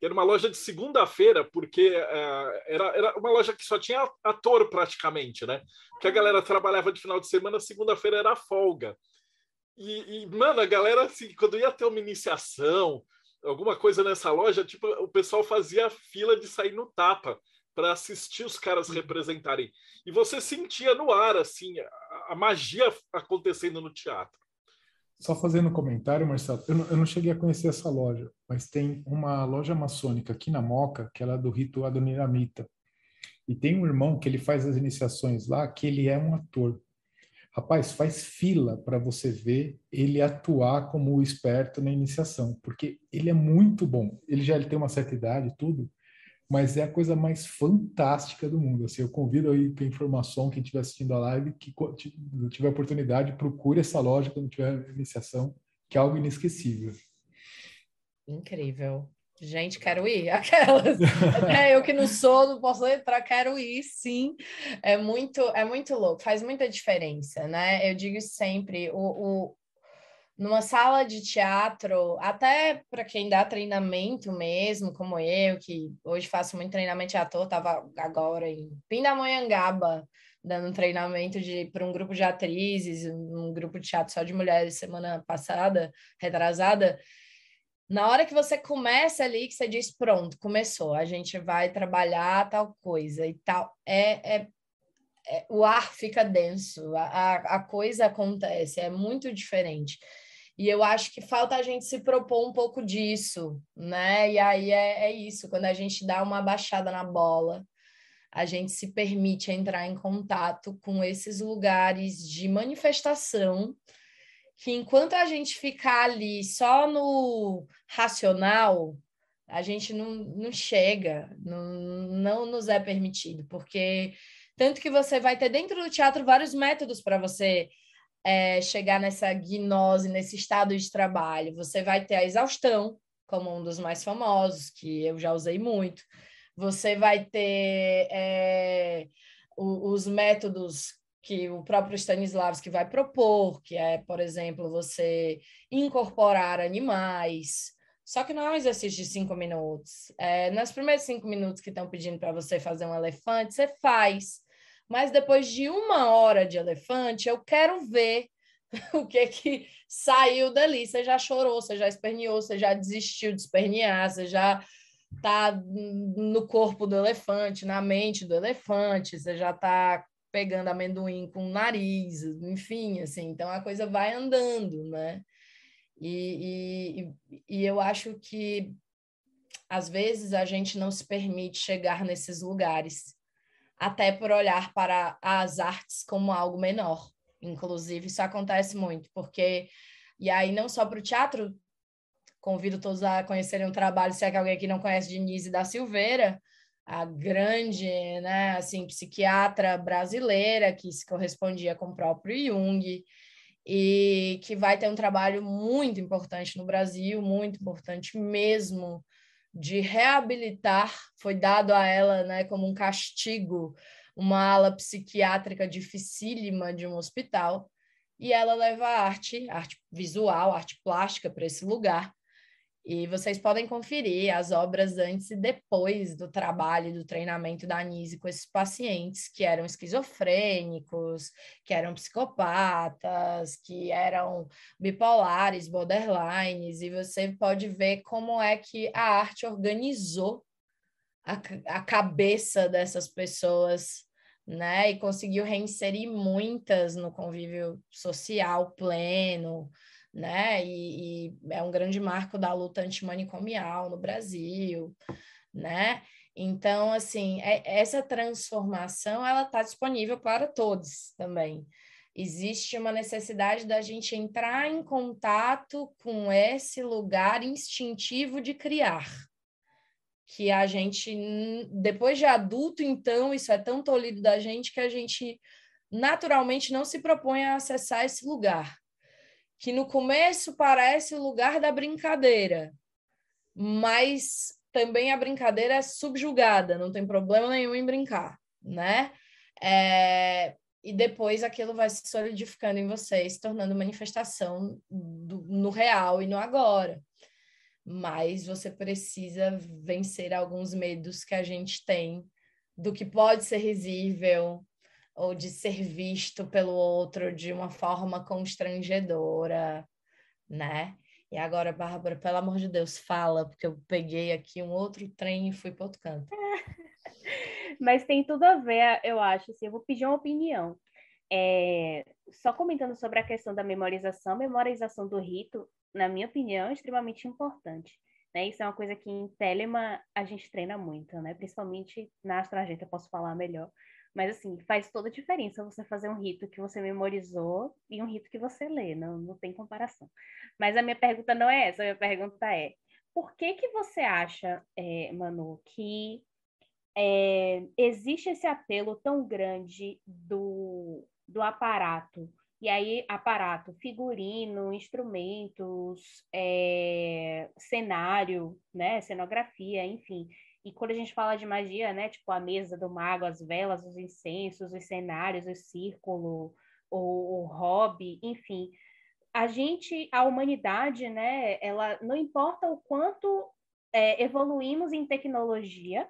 Era uma loja de segunda-feira, porque uh, era, era uma loja que só tinha ator praticamente, né? Porque a galera trabalhava de final de semana, segunda-feira era folga. E, e, mano, a galera, assim, quando ia ter uma iniciação, alguma coisa nessa loja, tipo, o pessoal fazia fila de sair no tapa para assistir os caras representarem. E você sentia no ar, assim, a, a magia acontecendo no teatro. Só fazendo um comentário, Marcelo, eu não, eu não, cheguei a conhecer essa loja, mas tem uma loja maçônica aqui na Moca, que ela é do rito Adoniramita. E tem um irmão que ele faz as iniciações lá, que ele é um ator. Rapaz, faz fila para você ver ele atuar como o esperto na iniciação, porque ele é muito bom. Ele já ele tem uma certa idade tudo, mas é a coisa mais fantástica do mundo. Assim, eu convido aí quem informação, quem estiver assistindo a live, que tiver oportunidade, procure essa loja quando tiver iniciação, que é algo inesquecível. Incrível. Gente, quero ir. Aquelas. eu que não sou, não posso entrar, quero ir, sim. É muito, é muito louco, faz muita diferença, né? Eu digo sempre, o, o numa sala de teatro, até para quem dá treinamento mesmo, como eu, que hoje faço muito treinamento de ator, estava agora em Pindamonhangaba, dando treinamento para um grupo de atrizes, um grupo de teatro só de mulheres semana passada, retrasada. Na hora que você começa ali, que você diz, pronto, começou, a gente vai trabalhar tal coisa e tal, é, é é, o ar fica denso, a, a coisa acontece, é muito diferente. E eu acho que falta a gente se propor um pouco disso, né? E aí é, é isso, quando a gente dá uma baixada na bola, a gente se permite entrar em contato com esses lugares de manifestação que enquanto a gente ficar ali só no racional, a gente não, não chega, não, não nos é permitido, porque tanto que você vai ter dentro do teatro vários métodos para você é, chegar nessa gnose, nesse estado de trabalho. Você vai ter a exaustão, como um dos mais famosos, que eu já usei muito. Você vai ter é, os métodos que o próprio Stanislavski vai propor, que é, por exemplo, você incorporar animais. Só que não é um exercício de cinco minutos. É, nos primeiros cinco minutos que estão pedindo para você fazer um elefante, você faz. Mas depois de uma hora de elefante, eu quero ver o que que saiu dali. Você já chorou, você já esperneou, você já desistiu de espernear, você já está no corpo do elefante, na mente do elefante, você já está pegando amendoim com o nariz, enfim, assim, então a coisa vai andando, né? E, e, e eu acho que às vezes a gente não se permite chegar nesses lugares, até por olhar para as artes como algo menor. Inclusive, isso acontece muito, porque, e aí não só para o teatro, convido todos a conhecerem o trabalho, se é que alguém aqui não conhece Denise da Silveira, a grande, né, assim, psiquiatra brasileira que se correspondia com o próprio Jung e que vai ter um trabalho muito importante no Brasil, muito importante mesmo, de reabilitar, foi dado a ela, né, como um castigo, uma ala psiquiátrica dificílima de um hospital, e ela leva arte, arte visual, arte plástica para esse lugar, e vocês podem conferir as obras antes e depois do trabalho do treinamento da Anise com esses pacientes que eram esquizofrênicos, que eram psicopatas, que eram bipolares, borderlines, e você pode ver como é que a arte organizou a, a cabeça dessas pessoas né? E conseguiu reinserir muitas no convívio social pleno, né? E, e, é um grande marco da luta antimanicomial no Brasil, né? Então, assim, é, essa transformação ela está disponível para todos também. Existe uma necessidade da gente entrar em contato com esse lugar instintivo de criar, que a gente, depois de adulto, então, isso é tão tolhido da gente que a gente naturalmente não se propõe a acessar esse lugar que no começo parece o lugar da brincadeira, mas também a brincadeira é subjugada, não tem problema nenhum em brincar, né? É, e depois aquilo vai se solidificando em você, se tornando manifestação do, no real e no agora. Mas você precisa vencer alguns medos que a gente tem do que pode ser risível, ou de ser visto pelo outro de uma forma constrangedora, né? E agora, Bárbara, pelo amor de Deus, fala, porque eu peguei aqui um outro trem e fui para outro canto. Mas tem tudo a ver, eu acho. Assim, eu vou pedir uma opinião. É, só comentando sobre a questão da memorização, memorização do rito, na minha opinião, é extremamente importante. Né? Isso é uma coisa que em Telema a gente treina muito, né? principalmente na Astragenta, eu posso falar melhor. Mas, assim, faz toda a diferença você fazer um rito que você memorizou e um rito que você lê, não, não tem comparação. Mas a minha pergunta não é essa, a minha pergunta é: por que que você acha, é, Manu, que é, existe esse apelo tão grande do, do aparato? E aí, aparato, figurino, instrumentos, é, cenário, né, cenografia, enfim. E quando a gente fala de magia, né, tipo a mesa do mago, as velas, os incensos, os cenários, o círculo, o, o hobby, enfim, a gente, a humanidade, né, ela não importa o quanto é, evoluímos em tecnologia,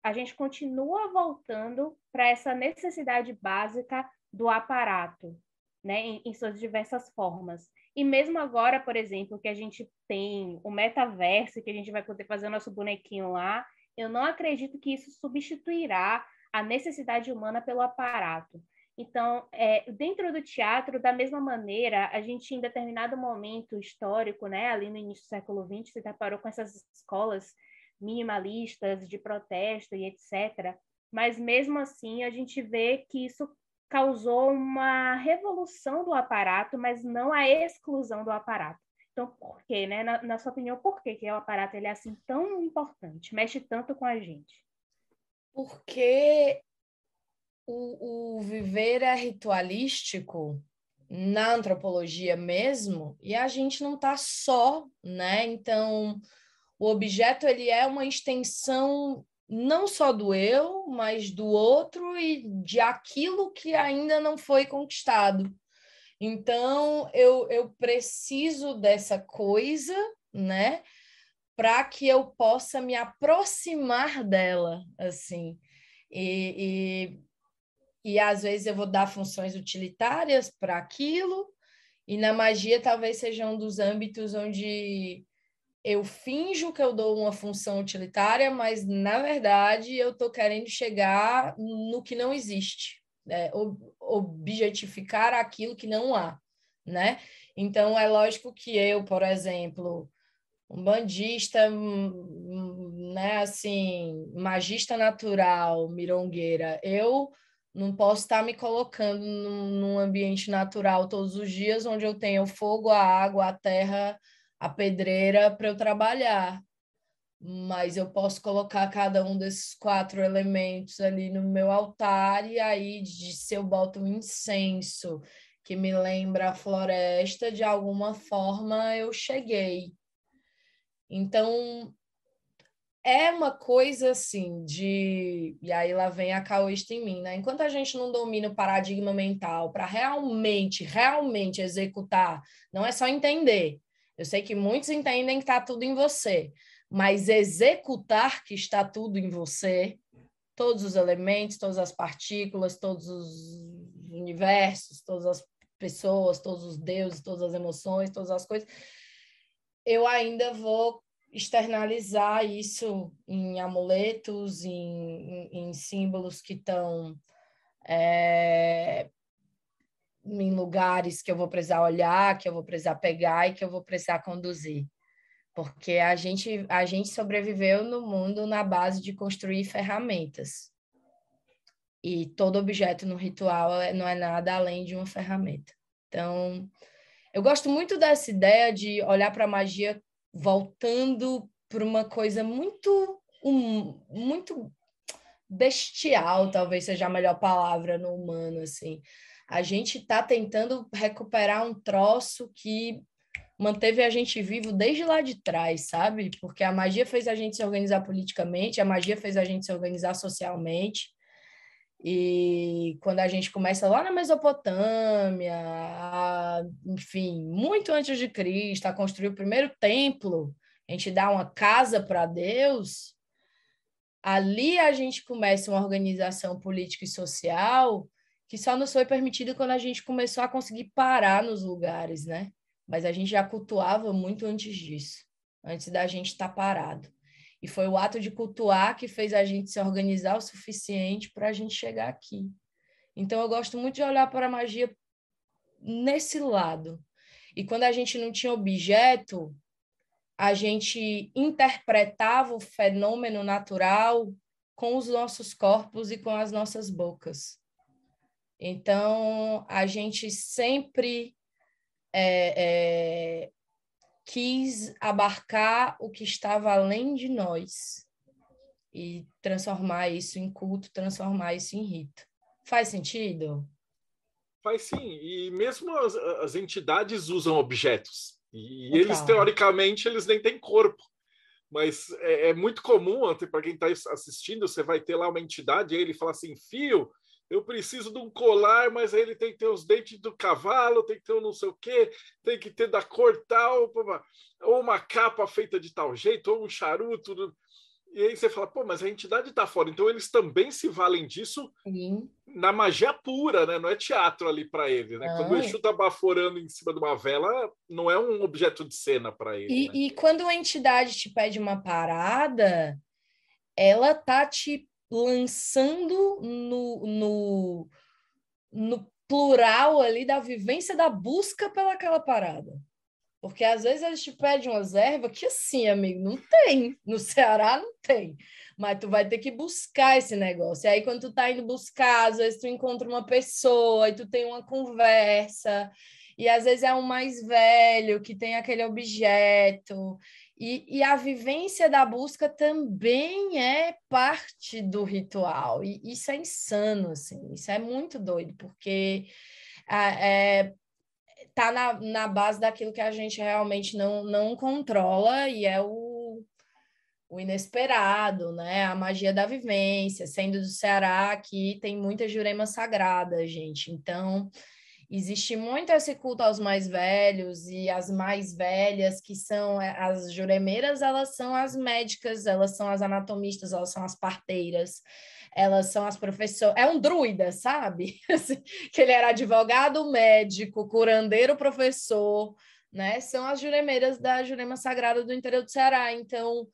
a gente continua voltando para essa necessidade básica do aparato, né, em, em, suas diversas formas. E mesmo agora, por exemplo, que a gente tem o metaverso, que a gente vai poder fazer o nosso bonequinho lá, eu não acredito que isso substituirá a necessidade humana pelo aparato. Então, é, dentro do teatro, da mesma maneira, a gente, em determinado momento histórico, né, ali no início do século XX, se deparou com essas escolas minimalistas de protesto e etc. Mas, mesmo assim, a gente vê que isso causou uma revolução do aparato, mas não a exclusão do aparato. Então, por quê, né? Na, na sua opinião, por que, que o aparato ele é assim tão importante, mexe tanto com a gente? Porque o, o viver é ritualístico na antropologia mesmo, e a gente não está só, né? Então, o objeto ele é uma extensão não só do eu, mas do outro e de aquilo que ainda não foi conquistado. Então, eu, eu preciso dessa coisa, né? Para que eu possa me aproximar dela, assim. E, e, e às vezes eu vou dar funções utilitárias para aquilo, e na magia talvez seja um dos âmbitos onde eu finjo que eu dou uma função utilitária, mas na verdade eu estou querendo chegar no que não existe é, objetificar aquilo que não há, né? Então é lógico que eu, por exemplo, um bandista, né, assim, magista natural, mirongueira, eu não posso estar me colocando num, ambiente natural todos os dias, onde eu tenho o fogo, a água, a terra, a pedreira para eu trabalhar mas eu posso colocar cada um desses quatro elementos ali no meu altar e aí de, se eu boto um incenso que me lembra a floresta, de alguma forma eu cheguei. Então é uma coisa assim de e aí lá vem a caoísta em mim, né? Enquanto a gente não domina o paradigma mental para realmente, realmente executar, não é só entender. Eu sei que muitos entendem que está tudo em você, mas executar que está tudo em você, todos os elementos, todas as partículas, todos os universos, todas as pessoas, todos os deuses, todas as emoções, todas as coisas, eu ainda vou externalizar isso em amuletos, em, em, em símbolos que estão é, em lugares que eu vou precisar olhar, que eu vou precisar pegar e que eu vou precisar conduzir porque a gente, a gente sobreviveu no mundo na base de construir ferramentas. E todo objeto no ritual é, não é nada além de uma ferramenta. Então, eu gosto muito dessa ideia de olhar para a magia voltando para uma coisa muito, um, muito bestial, talvez seja a melhor palavra no humano, assim. A gente está tentando recuperar um troço que manteve a gente vivo desde lá de trás, sabe? Porque a magia fez a gente se organizar politicamente, a magia fez a gente se organizar socialmente. E quando a gente começa lá na Mesopotâmia, a, enfim, muito antes de Cristo, a construir o primeiro templo, a gente dá uma casa para Deus, ali a gente começa uma organização política e social que só nos foi permitida quando a gente começou a conseguir parar nos lugares, né? Mas a gente já cultuava muito antes disso, antes da gente estar tá parado. E foi o ato de cultuar que fez a gente se organizar o suficiente para a gente chegar aqui. Então eu gosto muito de olhar para a magia nesse lado. E quando a gente não tinha objeto, a gente interpretava o fenômeno natural com os nossos corpos e com as nossas bocas. Então, a gente sempre é, é, quis abarcar o que estava além de nós e transformar isso em culto, transformar isso em rito. Faz sentido? Faz sim. E mesmo as, as entidades usam objetos. E Total. eles, teoricamente, eles nem têm corpo. Mas é, é muito comum, para quem está assistindo, você vai ter lá uma entidade, e ele fala assim, fio, eu preciso de um colar, mas ele tem que ter os dentes do cavalo, tem que ter um não sei o quê, tem que ter da cor tal, ou uma capa feita de tal jeito, ou um charuto. E aí você fala, pô, mas a entidade está fora. Então eles também se valem disso Sim. na magia pura, né? Não é teatro ali para ele, né? Quando o Exu está baforando em cima de uma vela, não é um objeto de cena para ele. E, né? e quando a entidade te pede uma parada, ela tá te lançando no, no, no plural ali da vivência da busca pelaquela parada. Porque às vezes eles te pedem umas ervas que assim, amigo, não tem. No Ceará não tem. mas tu vai ter que buscar esse negócio. E aí, quando tu tá indo buscar, às vezes tu encontra uma pessoa e tu tem uma conversa, e às vezes é um mais velho que tem aquele objeto. E, e a vivência da busca também é parte do ritual. E isso é insano, assim, isso é muito doido, porque é, tá na, na base daquilo que a gente realmente não, não controla e é o, o inesperado, né? A magia da vivência. Sendo do Ceará, aqui tem muita jurema sagrada, gente. Então, existe muito esse culto aos mais velhos e as mais velhas, que são é, as juremeiras, elas são as médicas, elas são as anatomistas, elas são as parteiras elas são as professoras. É um druida, sabe? Assim, que ele era advogado, médico, curandeiro, professor, né? São as juremeiras da Jurema Sagrada do interior do Ceará. Então,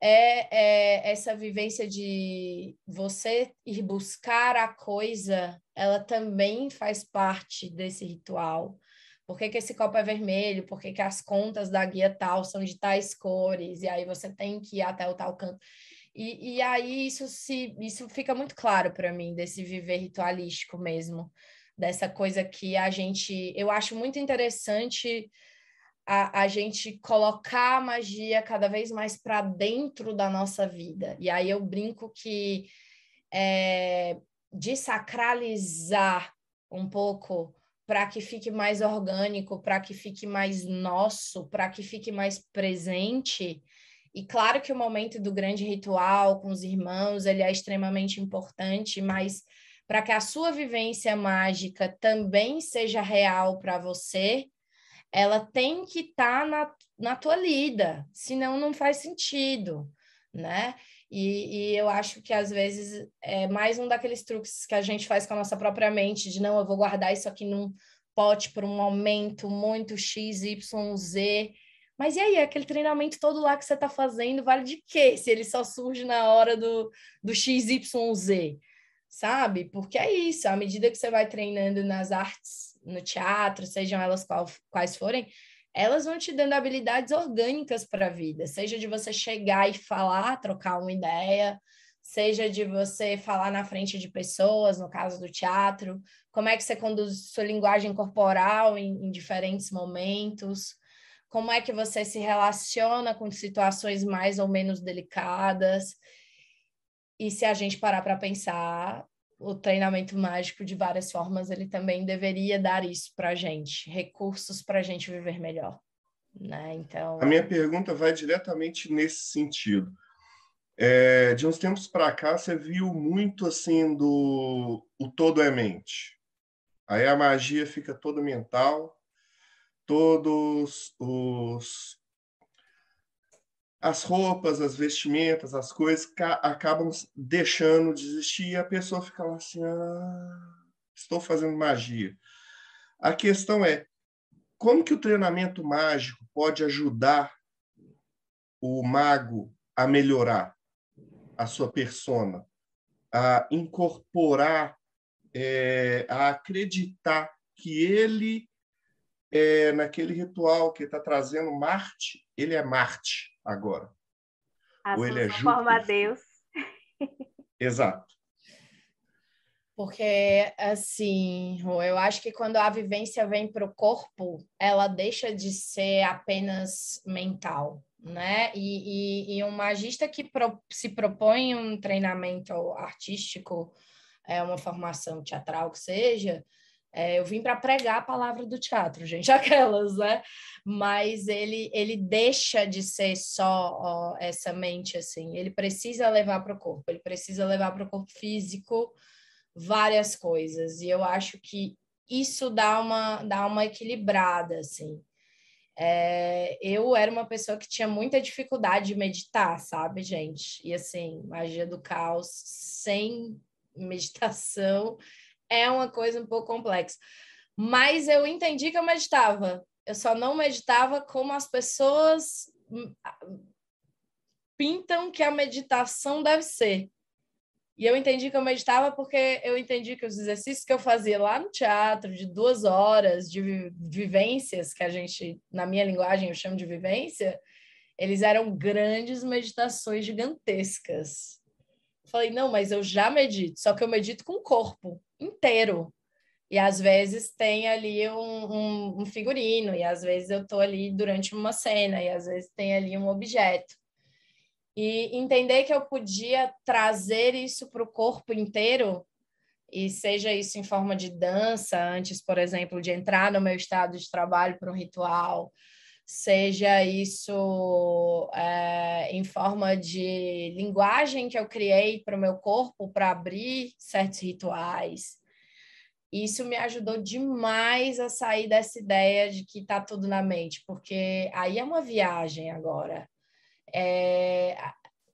é, é, essa vivência de você ir buscar a coisa, ela também faz parte desse ritual. Por que, que esse copo é vermelho? Por que, que as contas da guia tal são de tais cores? E aí você tem que ir até o tal canto. E, e aí isso se isso fica muito claro para mim desse viver ritualístico mesmo, dessa coisa que a gente eu acho muito interessante a, a gente colocar a magia cada vez mais para dentro da nossa vida. E aí eu brinco que é, desacralizar um pouco para que fique mais orgânico, para que fique mais nosso, para que fique mais presente, e claro que o momento do grande ritual com os irmãos, ele é extremamente importante, mas para que a sua vivência mágica também seja real para você, ela tem que estar tá na, na tua lida, senão não faz sentido, né? E, e, eu acho que às vezes é mais um daqueles truques que a gente faz com a nossa própria mente, de não, eu vou guardar isso aqui num pote por um momento muito X, Y, Z, mas e aí, aquele treinamento todo lá que você está fazendo, vale de quê? Se ele só surge na hora do, do XYZ, sabe? Porque é isso, à medida que você vai treinando nas artes, no teatro, sejam elas qual, quais forem, elas vão te dando habilidades orgânicas para a vida, seja de você chegar e falar, trocar uma ideia, seja de você falar na frente de pessoas, no caso do teatro, como é que você conduz sua linguagem corporal em, em diferentes momentos, como é que você se relaciona com situações mais ou menos delicadas. E se a gente parar para pensar, o treinamento mágico, de várias formas, ele também deveria dar isso para a gente, recursos para a gente viver melhor. Né? Então... A minha pergunta vai diretamente nesse sentido. É, de uns tempos para cá, você viu muito assim do o todo é mente. Aí a magia fica toda mental, todos os as roupas, as vestimentas, as coisas acabam deixando de existir e a pessoa fica lá assim, ah, estou fazendo magia. A questão é como que o treinamento mágico pode ajudar o mago a melhorar a sua persona, a incorporar, é, a acreditar que ele é, naquele ritual que está trazendo Marte, ele é Marte agora. A Ou ele é Júpiter. forma Deus. Exato. Porque, assim, eu acho que quando a vivência vem para o corpo, ela deixa de ser apenas mental, né? E, e, e um magista que pro, se propõe um treinamento artístico, é uma formação teatral que seja, é, eu vim para pregar a palavra do teatro, gente, aquelas, né? Mas ele, ele deixa de ser só ó, essa mente, assim. Ele precisa levar para o corpo, ele precisa levar para o corpo físico várias coisas. E eu acho que isso dá uma, dá uma equilibrada, assim. É, eu era uma pessoa que tinha muita dificuldade de meditar, sabe, gente? E assim, magia do caos sem meditação é uma coisa um pouco complexa. Mas eu entendi que eu meditava. Eu só não meditava como as pessoas hum, pintam que a meditação deve ser. E eu entendi que eu meditava porque eu entendi que os exercícios que eu fazia lá no teatro, de duas horas de vivências, que a gente, na minha linguagem, eu chamo de vivência, eles eram grandes meditações gigantescas. Falei, não, mas eu já medito, só que eu medito com o corpo inteiro. E às vezes tem ali um, um, um figurino, e às vezes eu estou ali durante uma cena, e às vezes tem ali um objeto. E entender que eu podia trazer isso para o corpo inteiro, e seja isso em forma de dança, antes, por exemplo, de entrar no meu estado de trabalho para um ritual, seja isso é, em forma de linguagem que eu criei para o meu corpo para abrir certos rituais. Isso me ajudou demais a sair dessa ideia de que está tudo na mente, porque aí é uma viagem agora. É,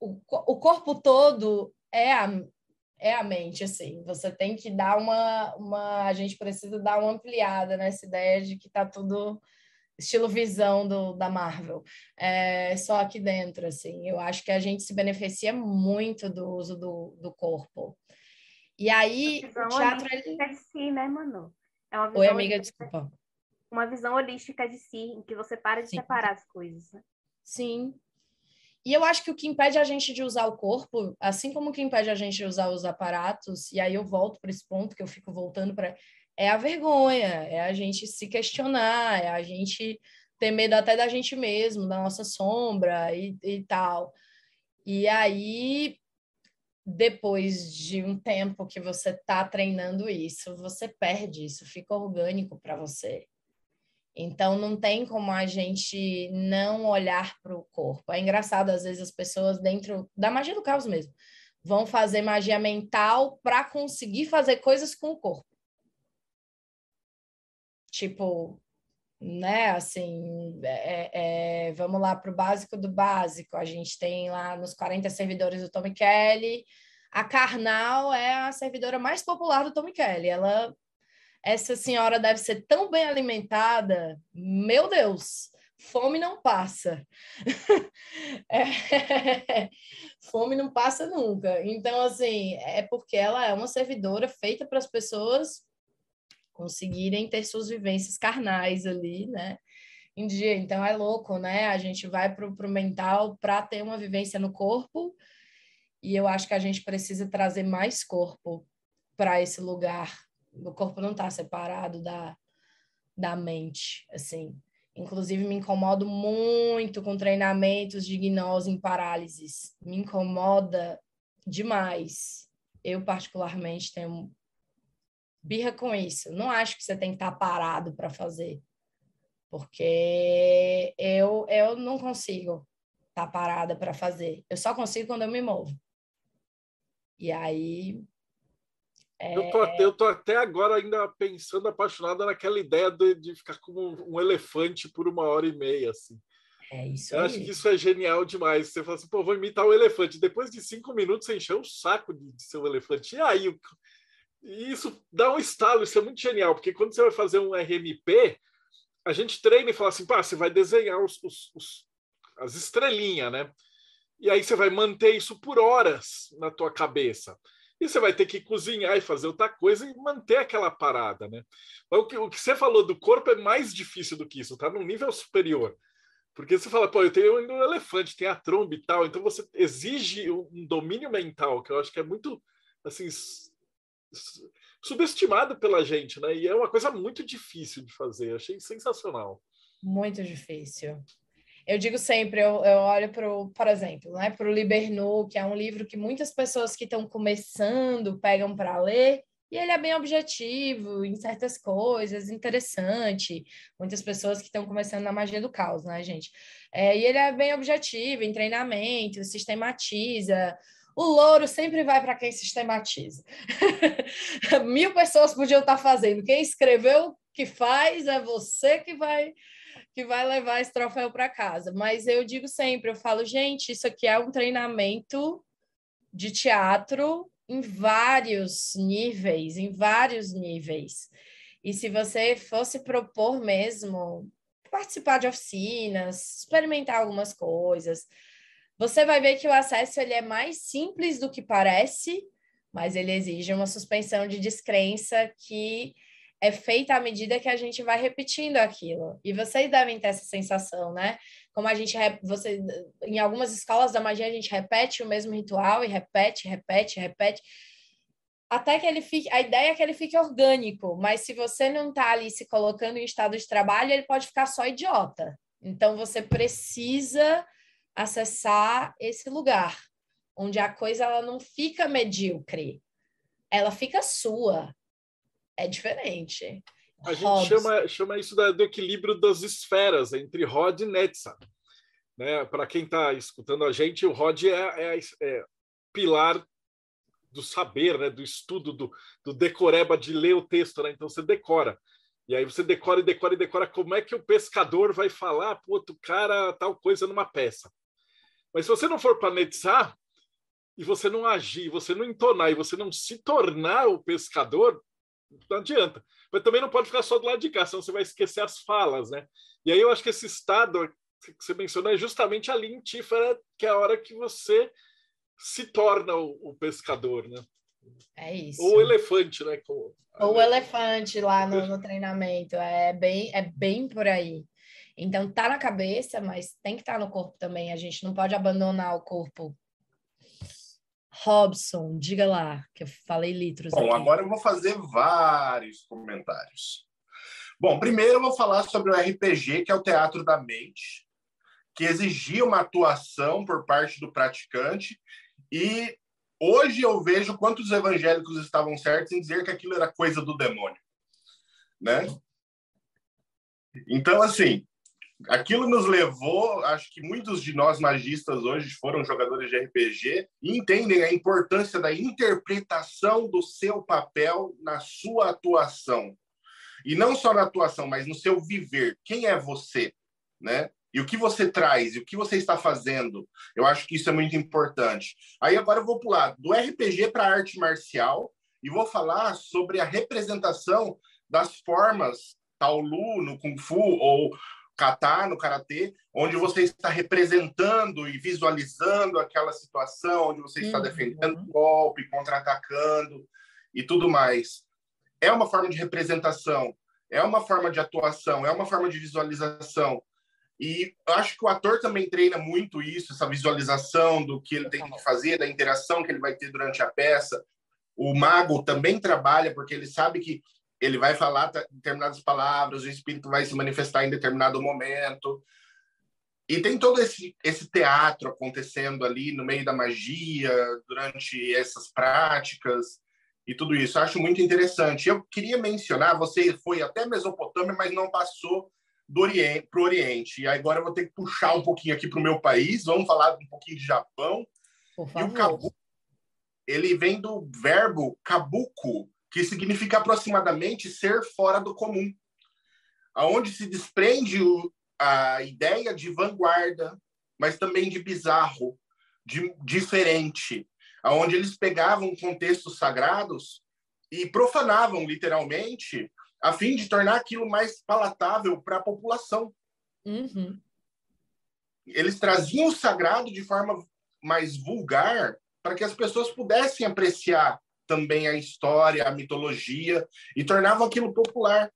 o, o corpo todo é a, é a mente, assim. Você tem que dar uma, uma. A gente precisa dar uma ampliada nessa ideia de que está tudo estilo visão do, da Marvel, é, só aqui dentro, assim. Eu acho que a gente se beneficia muito do uso do, do corpo. E aí, o teatro... Ele... de si, né, Manu? É uma visão Oi, amiga, desculpa. Uma visão holística de si, em que você para de Sim. separar as coisas. Né? Sim. E eu acho que o que impede a gente de usar o corpo, assim como o que impede a gente de usar os aparatos, e aí eu volto para esse ponto que eu fico voltando para é a vergonha, é a gente se questionar, é a gente ter medo até da gente mesmo, da nossa sombra e, e tal. E aí, depois de um tempo que você está treinando isso, você perde isso, fica orgânico para você. Então, não tem como a gente não olhar para o corpo. É engraçado, às vezes, as pessoas, dentro da magia do caos mesmo, vão fazer magia mental para conseguir fazer coisas com o corpo tipo, né, assim, é, é, vamos lá para o básico do básico. A gente tem lá nos 40 servidores do Tommy Kelly. A Karnal é a servidora mais popular do Tommy Kelly. Ela, essa senhora deve ser tão bem alimentada, meu Deus, fome não passa. é, fome não passa nunca. Então, assim, é porque ela é uma servidora feita para as pessoas conseguirem ter suas vivências carnais ali, né? Em dia. Então é louco, né? A gente vai para o mental para ter uma vivência no corpo, e eu acho que a gente precisa trazer mais corpo para esse lugar. O corpo não está separado da, da mente, assim. Inclusive, me incomodo muito com treinamentos de gnose em parálises. Me incomoda demais. Eu, particularmente, tenho birra com isso. Não acho que você tem que estar parado para fazer. Porque eu, eu não consigo estar parada para fazer. Eu só consigo quando eu me movo. E aí. É... Eu, tô, eu tô até agora ainda pensando apaixonada naquela ideia de, de ficar como um, elefante por uma hora e meia, assim. É isso Eu aí. acho que isso é genial demais. Você fala assim, pô, vou imitar o elefante. Depois de cinco minutos, você encheu o saco de, de ser um elefante. E aí, e isso dá um estalo, isso é muito genial, porque quando você vai fazer um RMP, a gente treina e fala assim, pá, você vai desenhar os, os, os, as estrelinhas, né? E aí você vai manter isso por horas na tua cabeça. E você vai ter que cozinhar e fazer outra coisa e manter aquela parada, né? O que, o que você falou do corpo é mais difícil do que isso, tá num nível superior. Porque você fala, pô, eu tenho um elefante, tem a tromba e tal, então você exige um domínio mental, que eu acho que é muito, assim, subestimado pela gente, né? E é uma coisa muito difícil de fazer. Achei sensacional. Muito difícil. Eu digo sempre, eu, eu olho para por exemplo, né, para o Libernu, que é um livro que muitas pessoas que estão começando pegam para ler, e ele é bem objetivo em certas coisas, interessante. Muitas pessoas que estão começando na magia do caos, né, gente? É, e ele é bem objetivo em treinamento, sistematiza o louro sempre vai para quem sistematiza. Mil pessoas podiam estar tá fazendo. Quem escreveu que faz é você que vai que vai levar esse troféu para casa. Mas eu digo sempre, eu falo, gente, isso aqui é um treinamento de teatro em vários níveis, em vários níveis. E se você fosse propor mesmo participar de oficinas, experimentar algumas coisas, você vai ver que o acesso ele é mais simples do que parece, mas ele exige uma suspensão de descrença que é feita à medida que a gente vai repetindo aquilo. E vocês devem ter essa sensação, né? Como a gente você em algumas escolas da magia a gente repete o mesmo ritual e repete, repete, repete até que ele fique, a ideia é que ele fique orgânico, mas se você não está ali se colocando em estado de trabalho, ele pode ficar só idiota. Então você precisa acessar esse lugar onde a coisa ela não fica medíocre, ela fica sua. É diferente. A gente chama, chama isso do equilíbrio das esferas entre Rod e Netza. Né? Para quem está escutando a gente, o Rod é, é, é pilar do saber, né? do estudo, do, do decoreba, de ler o texto. Né? Então você decora. E aí você decora e decora e decora como é que o pescador vai falar, pô, o cara tal coisa numa peça. Mas se você não for planetizar e você não agir, você não entonar e você não se tornar o pescador, não adianta. Mas também não pode ficar só do lado de cá, senão você vai esquecer as falas, né? E aí eu acho que esse estado que você mencionou é justamente a lintífera, que é a hora que você se torna o, o pescador, né? É isso. Ou o elefante, né? Ou o elefante lá no, no, treinamento. É bem, é bem por aí. Então tá na cabeça, mas tem que estar tá no corpo também. A gente não pode abandonar o corpo. Robson, diga lá, que eu falei litros. Bom, aqui. agora eu vou fazer vários comentários. Bom, primeiro eu vou falar sobre o RPG, que é o teatro da mente, que exigia uma atuação por parte do praticante e hoje eu vejo quantos evangélicos estavam certos em dizer que aquilo era coisa do demônio, né? Então, assim, aquilo nos levou, acho que muitos de nós magistas hoje foram jogadores de RPG e entendem a importância da interpretação do seu papel na sua atuação. E não só na atuação, mas no seu viver. Quem é você, né? E o que você traz, e o que você está fazendo. Eu acho que isso é muito importante. Aí agora eu vou pular do RPG para a arte marcial e vou falar sobre a representação das formas Taolu no Kung Fu ou kata no karatê, onde você está representando e visualizando aquela situação, onde você está uhum. defendendo o golpe, contra-atacando e tudo mais. É uma forma de representação, é uma forma de atuação, é uma forma de visualização. E eu acho que o ator também treina muito isso, essa visualização do que ele tem que fazer, da interação que ele vai ter durante a peça. O mago também trabalha, porque ele sabe que ele vai falar determinadas palavras, o espírito vai se manifestar em determinado momento. E tem todo esse, esse teatro acontecendo ali no meio da magia, durante essas práticas e tudo isso. Eu acho muito interessante. Eu queria mencionar, você foi até Mesopotâmia, mas não passou do Oriente para o Oriente. E agora eu vou ter que puxar um pouquinho aqui para o meu país. Vamos falar um pouquinho de Japão. E o kabuki, ele vem do verbo kabuko, que significa aproximadamente ser fora do comum, aonde se desprende o, a ideia de vanguarda, mas também de bizarro, de diferente, aonde eles pegavam contextos sagrados e profanavam literalmente a fim de tornar aquilo mais palatável para a população. Uhum. Eles traziam o sagrado de forma mais vulgar para que as pessoas pudessem apreciar também a história, a mitologia e tornavam aquilo popular.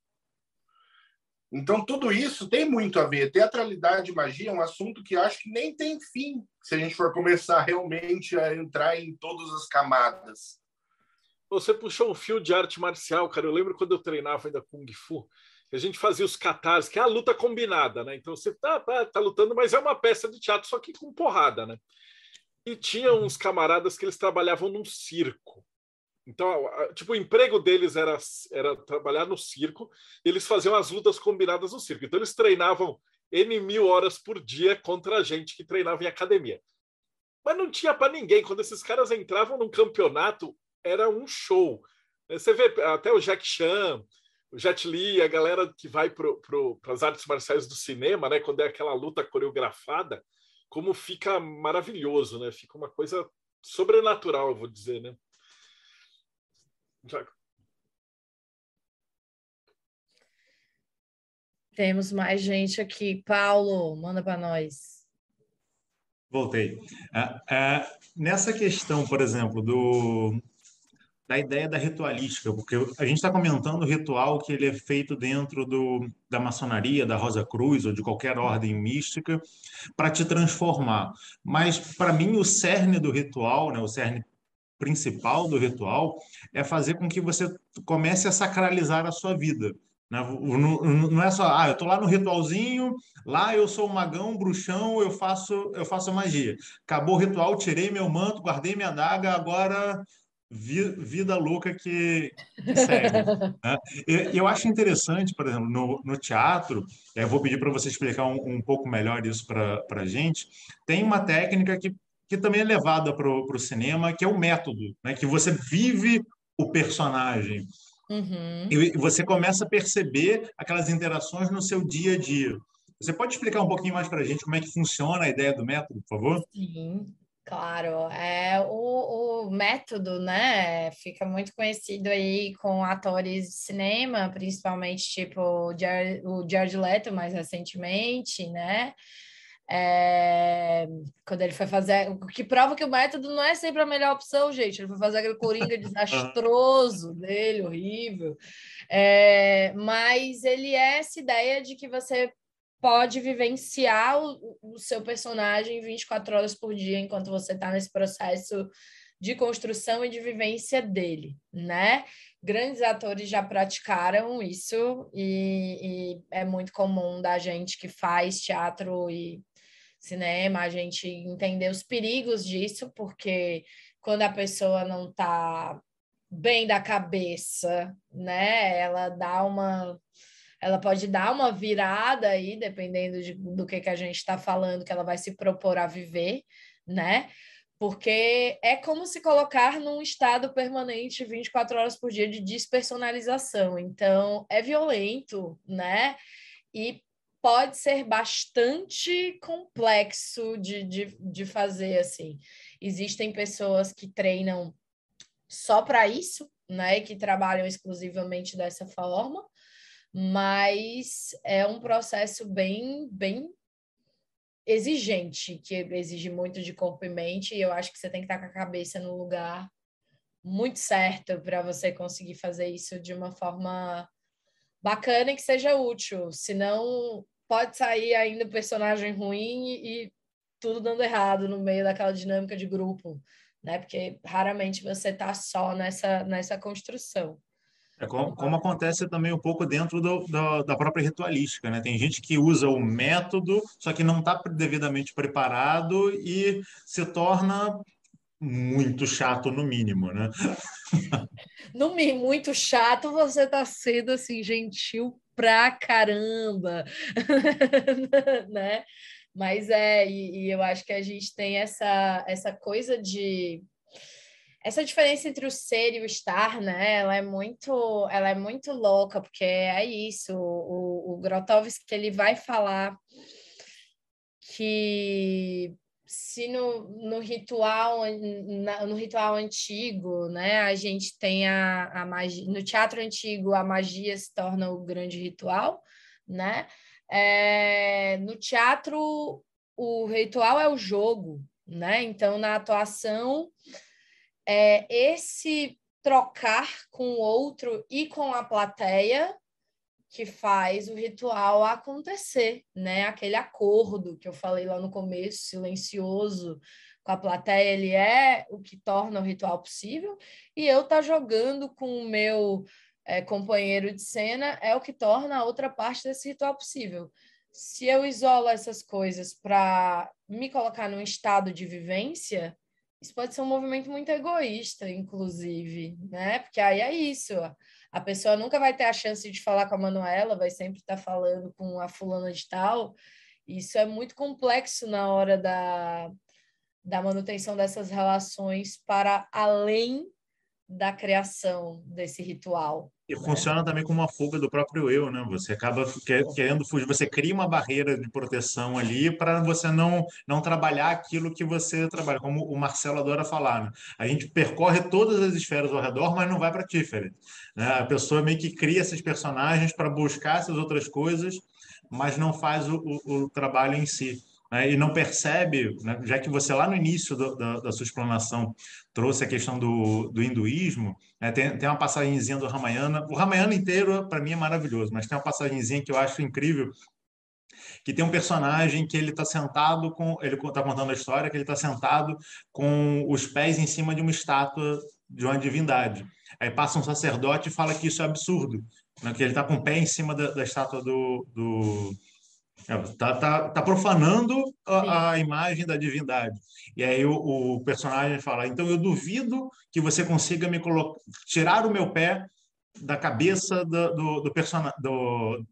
Então, tudo isso tem muito a ver. Teatralidade e magia é um assunto que acho que nem tem fim, se a gente for começar realmente a entrar em todas as camadas. Você puxou um fio de arte marcial, cara. Eu lembro quando eu treinava ainda Kung Fu, a gente fazia os katares, que é a luta combinada, né? Então você tá, tá, tá lutando, mas é uma peça de teatro, só que com porrada, né? E tinha uns camaradas que eles trabalhavam num circo. Então, tipo, o emprego deles era, era trabalhar no circo, eles faziam as lutas combinadas no circo. Então, eles treinavam N mil horas por dia contra a gente que treinava em academia. Mas não tinha para ninguém. Quando esses caras entravam num campeonato, era um show. Você vê até o Jack Chan, o Jet Li, a galera que vai para as artes marciais do cinema, né? Quando é aquela luta coreografada, como fica maravilhoso, né? Fica uma coisa sobrenatural, vou dizer, né? Temos mais gente aqui. Paulo, manda para nós. Voltei. É, é, nessa questão, por exemplo, do, da ideia da ritualística, porque a gente está comentando o ritual que ele é feito dentro do, da maçonaria, da Rosa Cruz ou de qualquer ordem mística para te transformar. Mas para mim o cerne do ritual, né, o cerne principal do ritual é fazer com que você comece a sacralizar a sua vida. Né? Não é só, ah, eu estou lá no ritualzinho, lá eu sou magão, bruxão, eu faço, eu faço magia. Acabou o ritual, tirei meu manto, guardei minha daga, agora vida louca que, que segue. né? Eu acho interessante, por exemplo, no, no teatro, eu vou pedir para você explicar um, um, pouco melhor isso para a gente, tem uma técnica que, que também é levada para o cinema, que é o método, né? que você vive o personagem. Uhum. E você começa a perceber aquelas interações no seu dia a dia. Você pode explicar um pouquinho mais para a gente como é que funciona a ideia do método, por favor? Sim. Claro, é o, o método, né? Fica muito conhecido aí com atores de cinema, principalmente tipo o George Leto mais recentemente, né? É, quando ele foi fazer, o que prova que o método não é sempre a melhor opção, gente. Ele foi fazer aquele coringa desastroso dele, horrível. É, mas ele é essa ideia de que você pode vivenciar o, o seu personagem 24 horas por dia enquanto você está nesse processo de construção e de vivência dele, né? Grandes atores já praticaram isso e, e, é muito comum da gente que faz teatro e cinema a gente entender os perigos disso, porque quando a pessoa não está bem da cabeça, né? Ela dá uma ela pode dar uma virada aí, dependendo de, do que, que a gente está falando, que ela vai se propor a viver, né? Porque é como se colocar num estado permanente 24 horas por dia de despersonalização. Então, é violento, né? E pode ser bastante complexo de, de, de fazer assim. Existem pessoas que treinam só para isso, né? Que trabalham exclusivamente dessa forma mas é um processo bem, bem exigente, que exige muito de corpo e mente, e eu acho que você tem que estar com a cabeça no lugar muito certo para você conseguir fazer isso de uma forma bacana e que seja útil, senão pode sair ainda personagem ruim e, e tudo dando errado no meio daquela dinâmica de grupo, né? Porque raramente você está só nessa, nessa construção. É como, como, acontece também um pouco dentro do, do, da própria ritualística, né? Tem gente que usa o método, só que não está devidamente preparado e se torna muito chato no mínimo, né? No muito chato, você está sendo assim gentil pra caramba, né? Mas é, e, e eu acho que a gente tem essa essa coisa de essa diferença entre o ser e o estar, né? Ela é muito, ela é muito louca, porque é isso. O, o Grotowski ele vai falar que se no, no ritual na, no ritual antigo, né, a gente tem a, a magia, no teatro antigo a magia se torna o grande ritual, né? É, no teatro o ritual é o jogo, né? Então na atuação é esse trocar com o outro e com a plateia que faz o ritual acontecer, né? Aquele acordo que eu falei lá no começo, silencioso com a plateia, ele é o que torna o ritual possível, e eu tá jogando com o meu é, companheiro de cena é o que torna a outra parte desse ritual possível. Se eu isolo essas coisas para me colocar num estado de vivência, isso pode ser um movimento muito egoísta, inclusive, né? Porque aí é isso, a pessoa nunca vai ter a chance de falar com a Manuela, vai sempre estar falando com a fulana de tal. Isso é muito complexo na hora da, da manutenção dessas relações para além da criação desse ritual. E funciona também como uma fuga do próprio eu, né? Você acaba querendo fugir, você cria uma barreira de proteção ali para você não, não trabalhar aquilo que você trabalha, como o Marcelo adora falar, né? A gente percorre todas as esferas ao redor, mas não vai para Tiferet. Né? A pessoa meio que cria esses personagens para buscar essas outras coisas, mas não faz o, o, o trabalho em si. Né, e não percebe, né, já que você lá no início do, da, da, sua explanação trouxe a questão do, do hinduísmo, né, tem, tem uma passagemzinha do Ramayana, o Ramayana inteiro para mim é maravilhoso, mas tem uma passagemzinha que eu acho incrível, que tem um personagem que ele está sentado com, ele está contando a história que ele está sentado com os pés em cima de uma estátua de uma divindade. Aí passa um sacerdote e fala que isso é absurdo, né, que ele está com o pé em cima da, da estátua do, do Está tá, tá profanando a, a, imagem da divindade. E aí o, o, personagem fala: então eu duvido que você consiga me tirar o meu pé da cabeça do, do, do personagem. Do,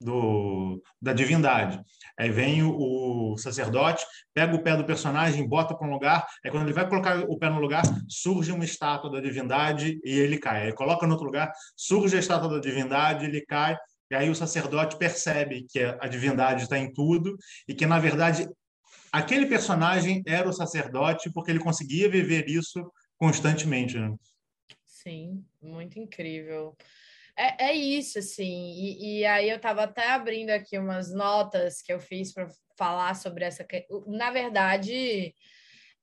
do, da divindade. Aí vem o, o, sacerdote, pega o pé do personagem, bota para um lugar, aí quando ele vai colocar o pé no lugar, surge uma estátua da divindade e ele cai. Aí coloca no outro lugar, surge a estátua da divindade, ele cai, e aí o sacerdote percebe que a divindade está em tudo e que, na verdade, aquele personagem era o sacerdote porque ele conseguia viver isso constantemente. Né? Sim, muito incrível. É, é isso, assim. E, e aí eu estava até abrindo aqui umas notas que eu fiz para falar sobre essa. Na verdade,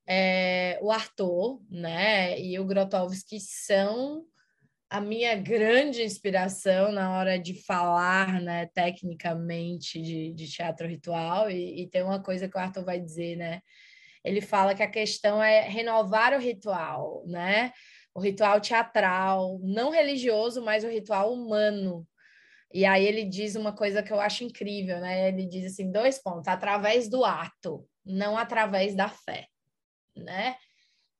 é, o Arthur né, e o Grotowski são a minha grande inspiração na hora de falar, né, tecnicamente de, de teatro ritual, e, e, tem uma coisa que o Arthur vai dizer, né? Ele fala que a questão é renovar o ritual, né? O ritual teatral, não religioso, mas o ritual humano. E aí ele diz uma coisa que eu acho incrível, né? Ele diz assim, dois pontos, através do ato, não através da fé, né?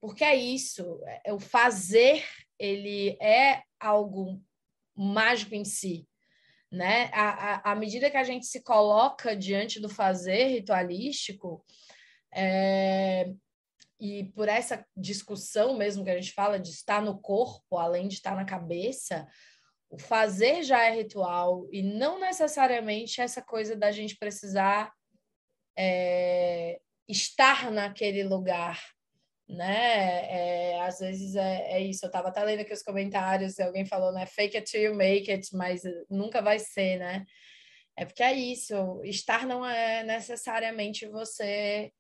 Porque é isso, é o fazer ele é algo mágico em si, né? À, à, medida que a gente se coloca diante do fazer ritualístico, é, e por essa discussão mesmo que a gente fala de estar no corpo, além de estar na cabeça, o fazer já é ritual e não necessariamente essa coisa da gente precisar é, estar naquele lugar né? É, às vezes é, é isso. Eu estava até lendo aqui os comentários alguém falou, né? Fake it till you make it, mas nunca vai ser, né? É porque é isso. Estar não é necessariamente você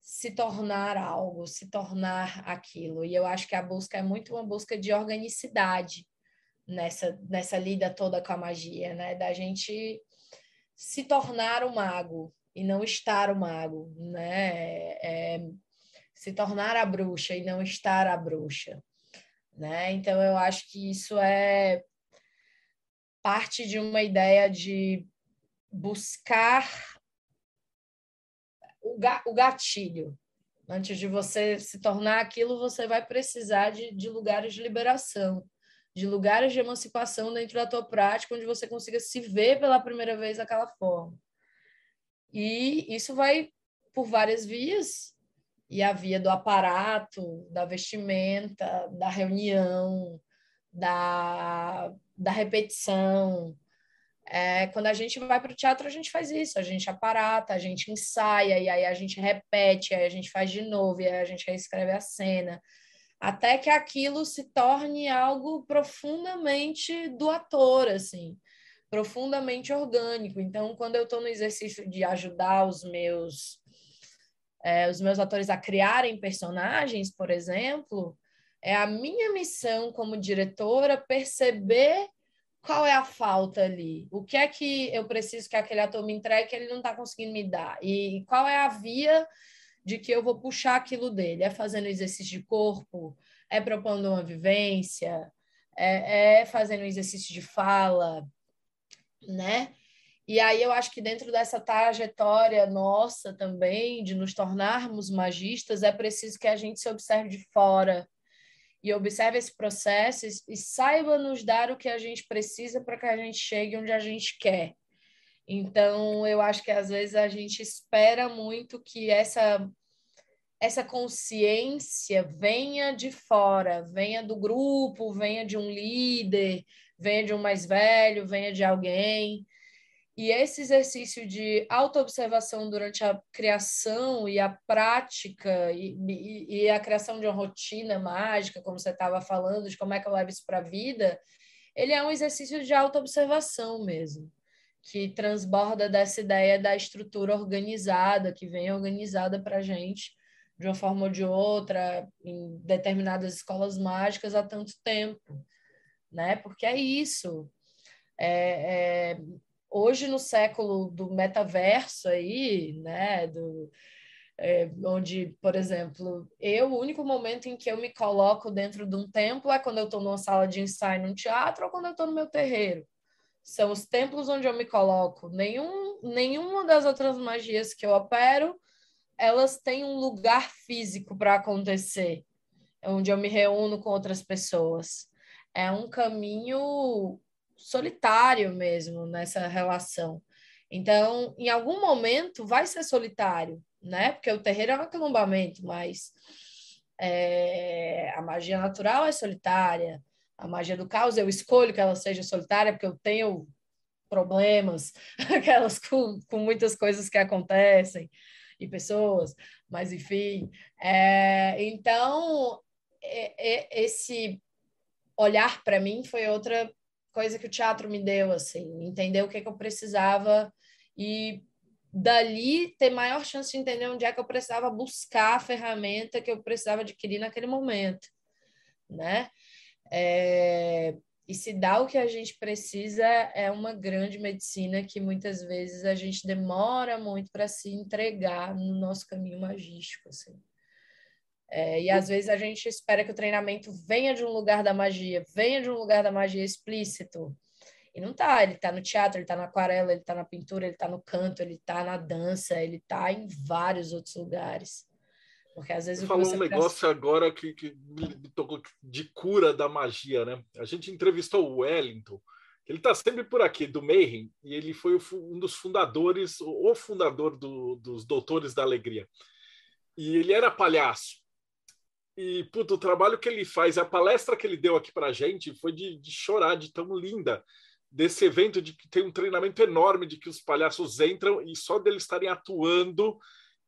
se tornar algo, se tornar aquilo. E eu acho que a busca é muito uma busca de organicidade nessa, nessa lida toda com a magia, né? Da gente se tornar o mago e não estar o mago, né? É, se tornar a bruxa e não estar a bruxa, né? Então eu acho que isso é parte de uma ideia de buscar o gatilho. Antes de você se tornar aquilo, você vai precisar de, de lugares de liberação, de lugares de emancipação dentro da tua prática, onde você consiga se ver pela primeira vez daquela forma. E isso vai por várias vias, e a via do aparato, da vestimenta, da reunião, da, da repetição. É, quando a gente vai para o teatro, a gente faz isso, a gente aparata, a gente ensaia, e aí a gente repete, aí a gente faz de novo, e aí a gente reescreve a cena, até que aquilo se torne algo profundamente do ator, assim, profundamente orgânico. Então, quando eu estou no exercício de ajudar os meus é, os meus atores a criarem personagens, por exemplo, é a minha missão como diretora perceber qual é a falta ali, o que é que eu preciso que aquele ator me entregue que ele não está conseguindo me dar, e qual é a via de que eu vou puxar aquilo dele, é fazendo exercício de corpo, é propondo uma vivência, é, é fazendo exercício de fala, né? E aí eu acho que dentro dessa trajetória nossa também, de nos tornarmos magistas, é preciso que a gente se observe de fora e observe esse processo e, saiba nos dar o que a gente precisa para que a gente chegue onde a gente quer. Então, eu acho que às vezes a gente espera muito que essa essa consciência venha de fora, venha do grupo, venha de um líder, venha de um mais velho, venha de alguém. E esse exercício de autoobservação durante a criação e a prática e, e, e, a criação de uma rotina mágica, como você estava falando, de como é que eu levo isso para a vida, ele é um exercício de autoobservação mesmo. que transborda dessa ideia da estrutura organizada, que vem organizada para a gente de uma forma ou de outra, em determinadas escolas mágicas há tanto tempo, né? Porque é isso. É, é, hoje, no século do metaverso aí, né? Do, é, onde, por exemplo, eu, o único momento em que eu me coloco dentro de um templo é quando eu estou numa sala de ensaio, num teatro, ou quando eu estou no meu terreiro. São os templos onde eu me coloco. Nenhum, nenhuma das outras magias que eu opero elas têm um lugar físico para acontecer, onde eu me reúno com outras pessoas. É um caminho solitário mesmo nessa relação. Então, em algum momento vai ser solitário, né? Porque o terreiro é um aquilombamento, mas é, a magia natural é solitária. A magia do caos, eu escolho que ela seja solitária porque eu tenho problemas, aquelas com, com muitas coisas que acontecem e pessoas, mas enfim. É, então, é, é, esse olhar para mim foi outra coisa que o teatro me deu, assim, entender o que, que eu precisava e dali ter maior chance de entender onde é que eu precisava buscar a ferramenta que eu precisava adquirir naquele momento, né? É, e se dá o que a gente precisa, é uma grande medicina que muitas vezes a gente demora muito para se entregar no nosso caminho magístico. Assim. É, e às vezes a gente espera que o treinamento venha de um lugar da magia, venha de um lugar da magia explícito. E não tá, ele tá no teatro, ele tá na aquarela, ele tá na pintura, ele tá no canto, ele tá na dança, ele tá em vários outros lugares. Porque às vezes você falou um negócio agora que, que me tocou de cura da magia, né? A gente entrevistou o Wellington, ele está sempre por aqui, do Mayhem, e ele foi um dos fundadores, o fundador do, dos Doutores da Alegria. E ele era palhaço. E, puto, o trabalho que ele faz, a palestra que ele deu aqui para a gente foi de, de chorar, de tão linda, desse evento de que tem um treinamento enorme de que os palhaços entram e só deles estarem atuando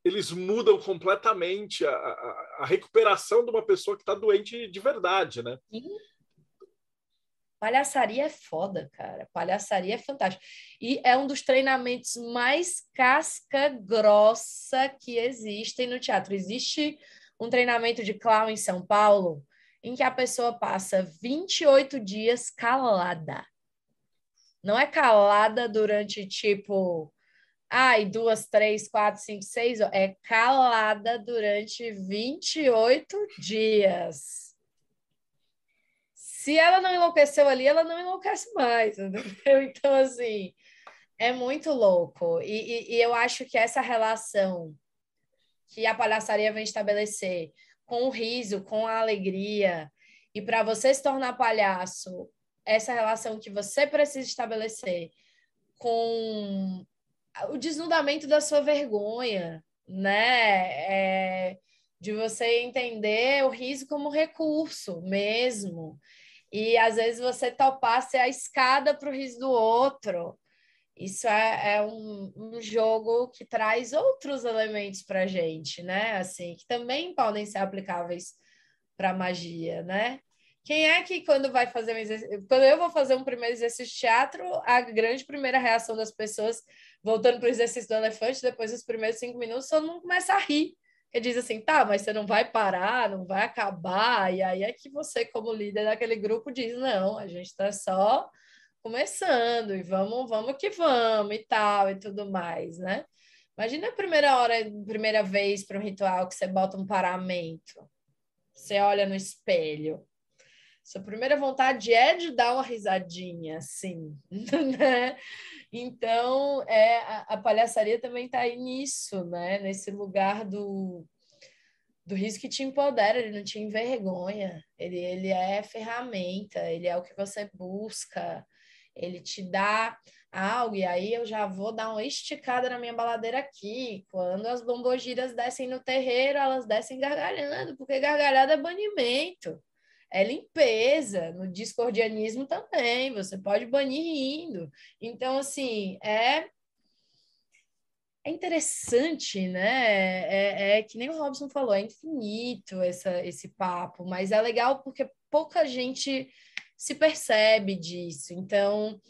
eles mudam completamente a, a, a recuperação de uma pessoa que está doente de verdade, né? Sim. Palhaçaria é foda, cara. Palhaçaria é fantástico. E é um dos treinamentos mais casca grossa que existem no teatro. Existe um treinamento de clown em São Paulo em que a pessoa passa 28 dias calada. Não é calada durante, tipo, ai, duas, três, quatro, cinco, seis, é calada durante 28 dias. Se ela não enlouqueceu ali, ela não enlouquece mais, entendeu? Então, assim, é muito louco. E, e, e eu acho que essa relação que a palhaçaria vem estabelecer com o riso, com a alegria, e para você se tornar palhaço, essa relação que você precisa estabelecer com o desnudamento da sua vergonha, né? É, de você entender o riso como recurso mesmo. E às vezes você topar ser a escada para o riso do outro. Isso é, é um, um, jogo que traz outros elementos para gente, né? Assim, que também podem ser aplicáveis para magia, né? Quem é que, quando vai fazer um exercício, quando eu vou fazer um primeiro exercício de teatro, a grande primeira reação das pessoas voltando para o exercício do elefante, depois dos primeiros cinco minutos, todo mundo começa a rir. Ele diz assim, tá, mas você não vai parar, não vai acabar. E aí é que você, como líder daquele grupo, diz, não, a gente está só começando e vamos, vamos que vamos e tal e tudo mais, né? Imagina a primeira hora, primeira vez para um ritual que você bota um paramento. Você olha no espelho. Sua primeira vontade é de dar uma risadinha, assim, né? Então, é, a, a palhaçaria também está aí nisso, né? Nesse lugar do, do risco que te empodera, ele não te envergonha, ele, ele é ferramenta, ele é o que você busca, ele te dá algo, e aí eu já vou dar uma esticada na minha baladeira aqui. Quando as bombogiras descem no terreiro, elas descem gargalhando, porque gargalhada é banimento é limpeza, no discordianismo também, você pode banir rindo. Então, assim, é é interessante, né? É, é, que nem o Robson falou, é infinito essa, esse papo, mas é legal porque pouca gente se percebe disso. Então,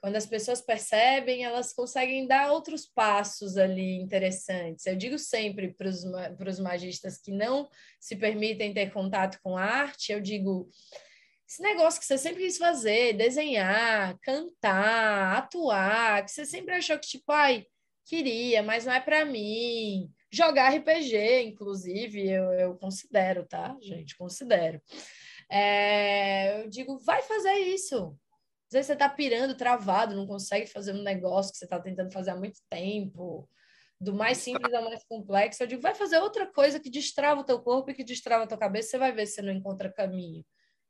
quando as pessoas percebem, elas conseguem dar outros passos ali interessantes. Eu digo sempre para os magistas que não se permitem ter contato com arte, eu digo, esse negócio que você sempre quis fazer, desenhar, cantar, atuar, que você sempre achou que, tipo, ai, queria, mas não é para mim. Jogar RPG, inclusive, eu, eu considero, tá, gente? Considero. É, eu digo, vai fazer isso às vezes você está pirando, travado, não consegue fazer um negócio que você está tentando fazer há muito tempo. Do mais simples ao mais complexo, eu digo, vai fazer outra coisa que destrava o teu corpo e que destrava a tua cabeça, você vai ver se você não encontra caminho.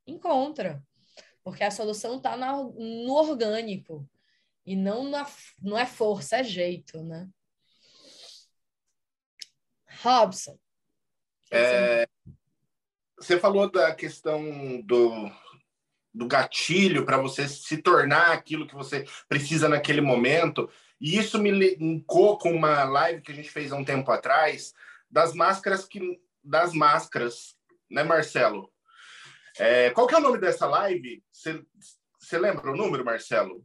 Encontra. Porque a solução está no orgânico. E não, na, não é força, é jeito, né? Robson. É, você falou da questão do, do gatilho para você se tornar aquilo que você precisa naquele momento. E isso me linkou com uma live que a gente fez há um tempo atrás das máscaras que das máscaras, né, Marcelo? É, qual que é o nome dessa live? Você lembra o número, Marcelo?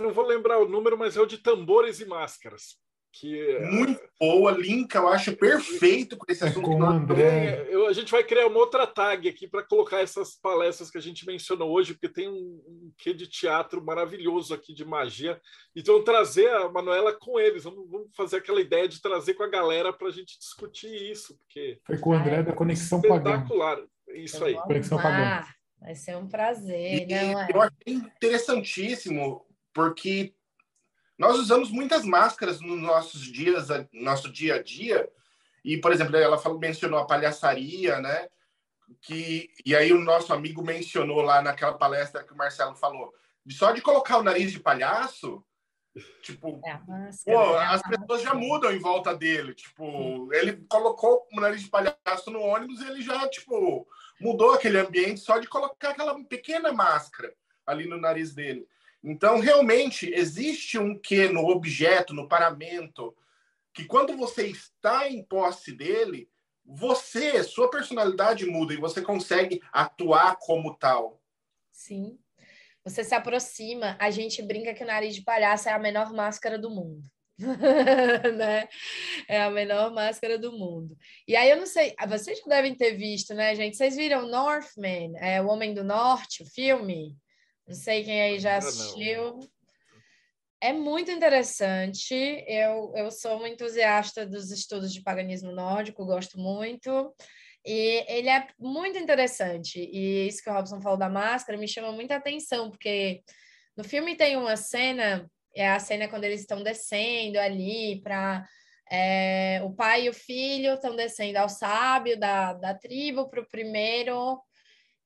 Não vou lembrar o número, mas é o de tambores e máscaras que muito boa, link, eu acho perfeito com esse assunto. Com o André. Eu, a gente vai criar uma outra tag aqui para colocar essas palestras que a gente mencionou hoje, porque tem um, um quê de teatro maravilhoso aqui de magia. Então trazer a Manuela com eles, vamos, vamos fazer aquela ideia de trazer com a galera para a gente discutir isso, porque foi com o André da Conexão Espetacular, isso aí. Conexão Pagão. Vai ser um prazer, e, não é? Eu achei interessantíssimo, porque nós usamos muitas máscaras nos nossos dias, nosso dia a dia. E, por exemplo, ela falou, mencionou a palhaçaria, né? Que, e aí o nosso amigo mencionou lá naquela palestra que o Marcelo falou, só de colocar o nariz de palhaço, tipo, é máscara, pô, é as pessoas já mudam em volta dele. Tipo, ele colocou o nariz de palhaço no ônibus e ele já, tipo, mudou aquele ambiente só de colocar aquela pequena máscara ali no nariz dele. Então, realmente, existe um que no objeto, no paramento, que quando você está em posse dele, você, sua personalidade muda e você consegue atuar como tal. Sim. Você se aproxima, a gente brinca que o nariz de palhaço é a menor máscara do mundo. né? É a menor máscara do mundo. E aí eu não sei, vocês já devem ter visto, né, gente? Vocês viram Northman, é, O Homem do Norte, o filme? Não sei quem aí já assistiu. É muito interessante. Eu, eu sou uma entusiasta dos estudos de paganismo nórdico, gosto muito. E ele é muito interessante. E isso que o Robson falou da máscara me chama muita atenção, porque no filme tem uma cena, é a cena quando eles estão descendo ali para. É, o pai e o filho estão descendo ao sábio da, da tribo para o primeiro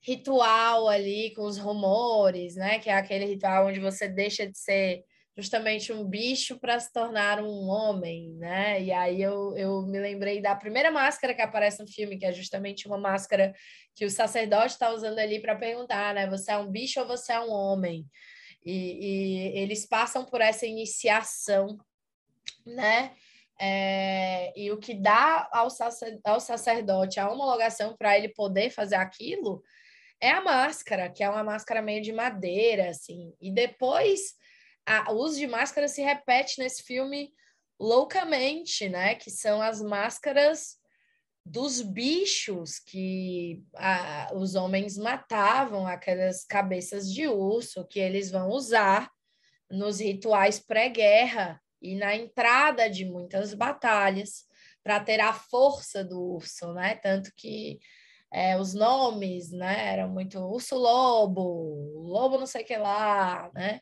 ritual ali com os rumores, né? Que é aquele ritual onde você deixa de ser justamente um bicho para se tornar um homem, né? E aí eu, eu me lembrei da primeira máscara que aparece no filme, que é justamente uma máscara que o sacerdote está usando ali para perguntar, né? Você é um bicho ou você é um homem? E, e eles passam por essa iniciação, né? É, e o que dá ao, sacer, ao sacerdote a homologação para ele poder fazer aquilo é a máscara, que é uma máscara meio de madeira, assim. E depois a, o uso de máscara se repete nesse filme loucamente, né? Que são as máscaras dos bichos que a, os homens matavam, aquelas cabeças de urso que eles vão usar nos rituais pré-guerra e na entrada de muitas batalhas para ter a força do urso, né? Tanto que é, os nomes, né? Eram muito urso lobo, lobo não sei o que lá, né?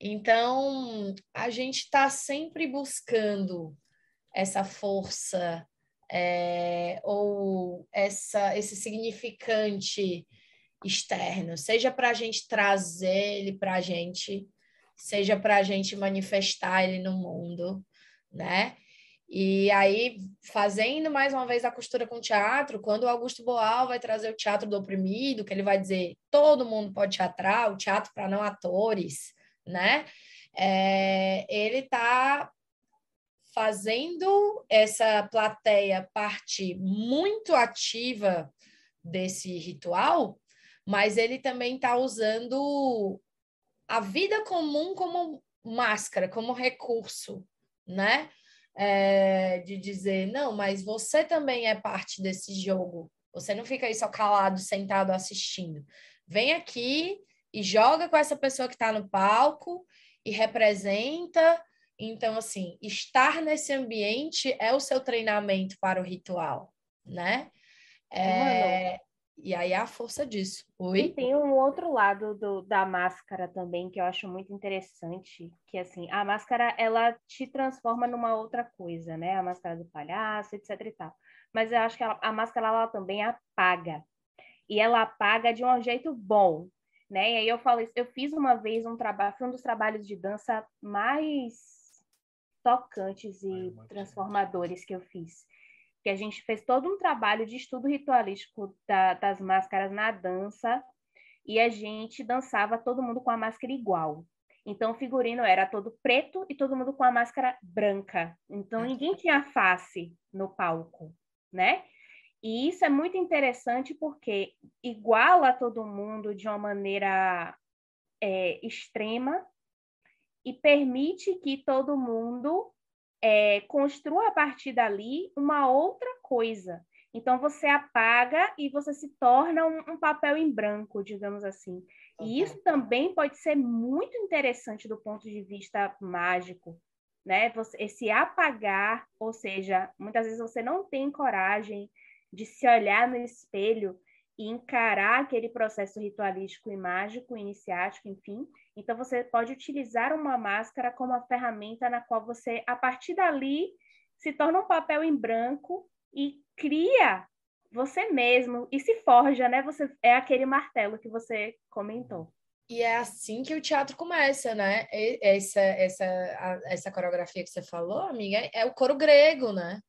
Então a gente está sempre buscando essa força é, ou essa, esse significante externo, seja para a gente trazer ele para a gente, seja para a gente manifestar ele no mundo, né? E aí, fazendo mais uma vez a costura com o teatro, quando o Augusto Boal vai trazer o teatro do oprimido, que ele vai dizer todo mundo pode teatrar, o teatro para não atores, né? É, ele está fazendo essa plateia parte muito ativa desse ritual, mas ele também está usando a vida comum como máscara, como recurso, né? É, de dizer, não, mas você também é parte desse jogo. Você não fica aí só calado, sentado assistindo. Vem aqui e joga com essa pessoa que está no palco e representa. Então, assim, estar nesse ambiente é o seu treinamento para o ritual, né? É, e aí é a força disso. Oi? E tem um outro lado do, da máscara também que eu acho muito interessante, que assim, a máscara ela te transforma numa outra coisa, né? A máscara do palhaço, etc e tal. Mas eu acho que a, a máscara ela também apaga. E ela apaga de um jeito bom, né? E aí eu falei, eu fiz uma vez um trabalho, foi um dos trabalhos de dança mais tocantes e transformadores que eu fiz que a gente fez todo um trabalho de estudo ritualístico da, das máscaras na dança e a gente dançava todo mundo com a máscara igual. Então o figurino era todo preto e todo mundo com a máscara branca. Então ninguém tinha face no palco, né? E isso é muito interessante porque iguala todo mundo de uma maneira é, extrema e permite que todo mundo é, construa a partir dali uma outra coisa. Então você apaga e você se torna um, um papel em branco, digamos assim. E isso também pode ser muito interessante do ponto de vista mágico, né? Você, esse apagar, ou seja, muitas vezes você não tem coragem de se olhar no espelho e encarar aquele processo ritualístico e mágico, iniciático, enfim. Então, você pode utilizar uma máscara como a ferramenta na qual você, a partir dali, se torna um papel em branco e cria você mesmo e se forja, né? Você é aquele martelo que você comentou. E é assim que o teatro começa, né? Essa, essa, essa coreografia que você falou, amiga, é o coro grego, né?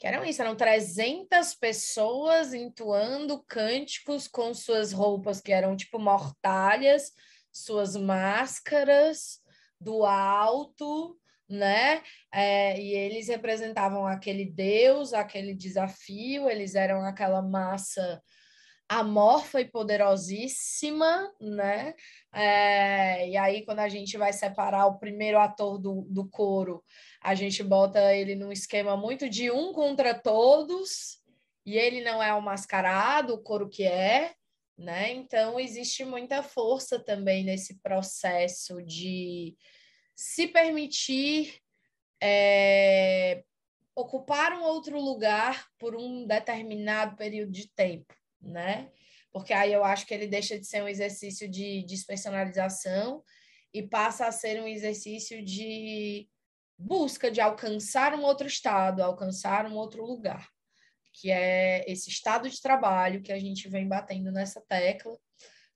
Que eram isso, eram 300 pessoas entoando cânticos com suas roupas que eram tipo mortalhas, suas máscaras do alto, né? É, e eles representavam aquele deus, aquele desafio, eles eram aquela massa amorfa e poderosíssima, né? É, e aí, quando a gente vai separar o primeiro ator do, do coro, a gente bota ele num esquema muito de um contra todos, e ele não é o mascarado, o coro que é, né? Então, existe muita força também nesse processo de se permitir é, ocupar um outro lugar por um determinado período de tempo né? Porque aí eu acho que ele deixa de ser um exercício de despersonalização e passa a ser um exercício de busca de alcançar um outro estado, alcançar um outro lugar, que é esse estado de trabalho que a gente vem batendo nessa tecla,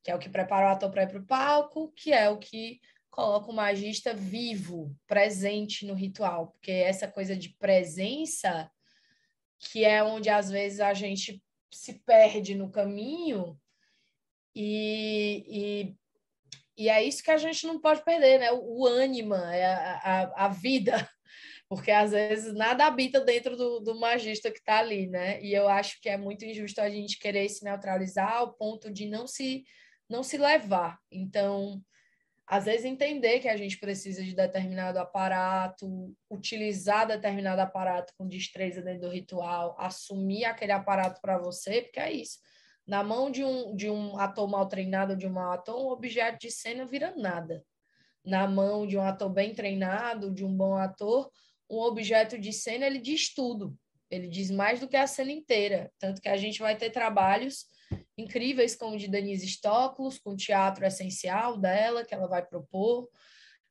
que é o que prepara o ator ir para o palco, que é o que coloca o magista vivo, presente no ritual, porque essa coisa de presença que é onde às vezes a gente se perde no caminho e, e, e é isso que a gente não pode perder, né? O, ânima, é a, a, a vida, porque às vezes nada habita dentro do, do magista que está ali, né? E eu acho que é muito injusto a gente querer se neutralizar ao ponto de não se, não se levar. Então, às vezes entender que a gente precisa de determinado aparato, utilizar determinado aparato com destreza dentro do ritual, assumir aquele aparato para você, porque é isso. Na mão de um, de um ator mal treinado, de um mau ator, um objeto de cena vira nada. Na mão de um ator bem treinado, de um bom ator, um objeto de cena ele diz tudo. Ele diz mais do que a cena inteira. Tanto que a gente vai ter trabalhos incríveis como de Denise Stoklos, com o teatro essencial dela, que ela vai propor,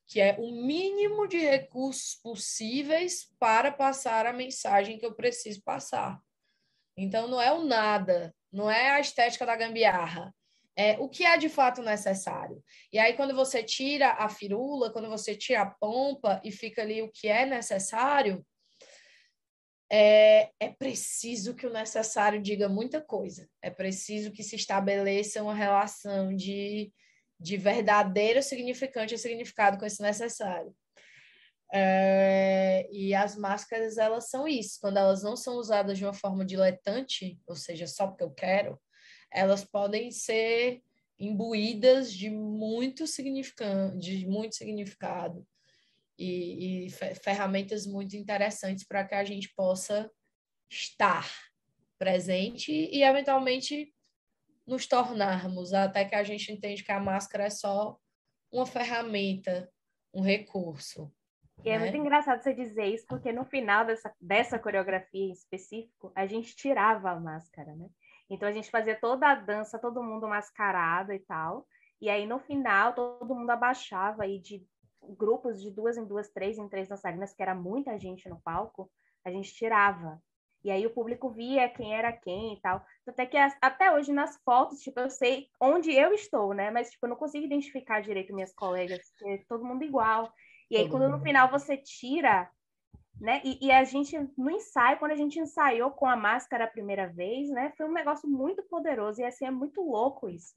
que é o mínimo de recursos possíveis para passar a mensagem que eu preciso passar. Então, não é o nada, não é a estética da gambiarra, é o que é de fato necessário. E aí, quando você tira a firula, quando você tira a pompa e fica ali o que é necessário, é, é preciso que o necessário diga muita coisa. É preciso que se estabeleça uma relação de, de verdadeiro significante e significado com esse necessário. É, e as máscaras, elas são isso. Quando elas não são usadas de uma forma diletante, ou seja, só porque eu quero, elas podem ser imbuídas de muito significante, de muito significado e, e ferramentas muito interessantes para que a gente possa estar presente e eventualmente nos tornarmos, até que a gente entende que a máscara é só uma ferramenta, um recurso. E é né? muito engraçado você dizer isso, porque no final dessa, dessa coreografia em específico, a gente tirava a máscara, né? Então a gente fazia toda a dança, todo mundo mascarado e tal. E aí no final todo mundo abaixava e de grupos de duas em duas, três em três dançarinas, que era muita gente no palco, a gente tirava. E aí o público via quem era quem e tal. Até que até hoje nas fotos, tipo, eu sei onde eu estou, né? Mas tipo, eu não consigo identificar direito minhas colegas, porque é todo mundo igual. E aí quando no final você tira, né? E, e, a gente no ensaio, quando a gente ensaiou com a máscara a primeira vez, né? Foi um negócio muito poderoso e assim é muito louco isso.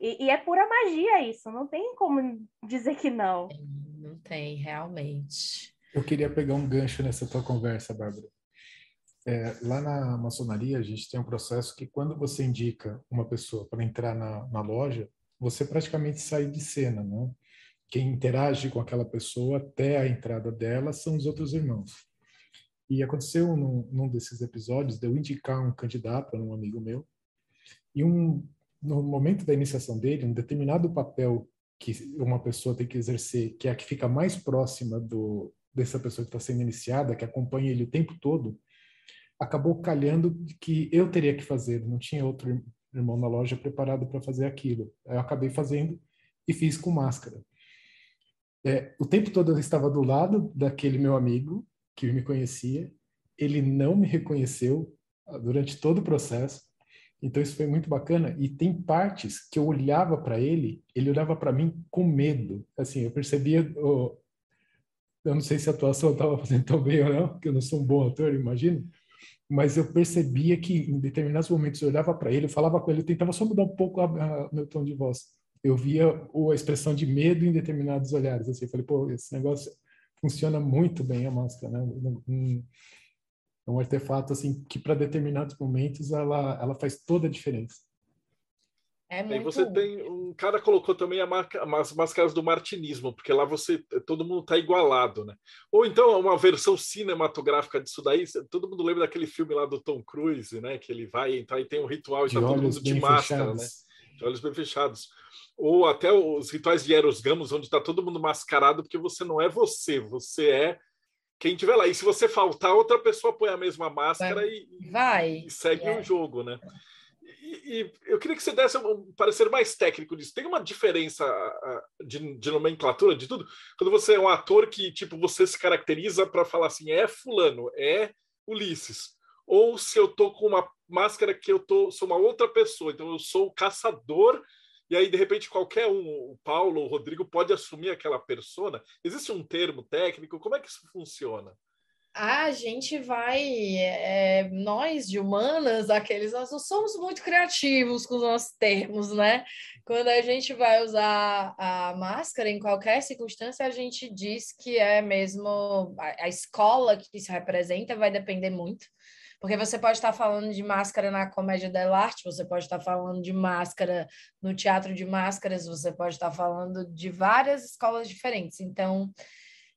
E, e é pura magia isso, não tem como dizer que não. Não tem, realmente. Eu queria pegar um gancho nessa tua conversa, Bárbara. É, lá na maçonaria, a gente tem um processo que quando você indica uma pessoa para entrar na, na loja, você praticamente sai de cena, né? Quem interage com aquela pessoa até a entrada dela são os outros irmãos. E aconteceu num, num desses episódios de eu indicar um candidato, um amigo meu, e um no momento da iniciação dele, um determinado papel que uma pessoa tem que exercer, que é a que fica mais próxima do dessa pessoa que está sendo iniciada, que acompanha ele o tempo todo, acabou calhando que eu teria que fazer, não tinha outro irmão na loja preparado para fazer aquilo. Eu acabei fazendo e fiz com máscara. É, o tempo todo eu estava do lado daquele meu amigo que me conhecia, ele não me reconheceu durante todo o processo, então isso foi muito bacana e tem partes que eu olhava para ele, ele olhava para mim com medo. Assim, eu percebia, eu não sei se a atuação estava fazendo tão bem ou não, porque eu não sou um bom ator, imagino, mas eu percebia que em determinados momentos eu olhava para ele, eu falava com ele, eu tentava só mudar um pouco a, a, meu tom de voz. Eu via a expressão de medo em determinados olhares. Assim, eu falei, pô, esse negócio funciona muito bem a máscara, né? É um artefato assim que para determinados momentos ela ela faz toda a diferença. É muito... Aí você tem um cara colocou também a marca, as máscaras do martinismo, porque lá você todo mundo está igualado, né? Ou então uma versão cinematográfica disso daí. Todo mundo lembra daquele filme lá do Tom Cruise, né? Que ele vai entrar e tem um ritual e está todo mundo de máscara, fechados. né? De olhos bem fechados. Ou até os rituais de Eros Gamos, onde está todo mundo mascarado, porque você não é você, você é quem tiver lá. E se você faltar, outra pessoa põe a mesma máscara vai. E, vai. e segue é. o jogo, né? E, e, eu queria que você desse um parecer mais técnico disso. Tem uma diferença de, de, nomenclatura de tudo? Quando você é um ator que, tipo, você se caracteriza para falar assim, é fulano, é Ulisses. Ou se eu tô com uma máscara que eu tô, sou uma outra pessoa, então eu sou o caçador e aí, de repente, qualquer um, o Paulo, o Rodrigo, pode assumir aquela persona? Existe um termo técnico? Como é que isso funciona? A gente vai, é, nós de humanas, aqueles, nós não somos muito criativos com os nossos termos, né? Quando a gente vai usar a máscara em qualquer circunstância, a gente diz que é mesmo a, a escola que isso representa vai depender muito. Porque você pode estar falando de máscara na comédia dell'arte, você pode estar falando de máscara no teatro de máscaras, você pode estar falando de várias escolas diferentes. Então,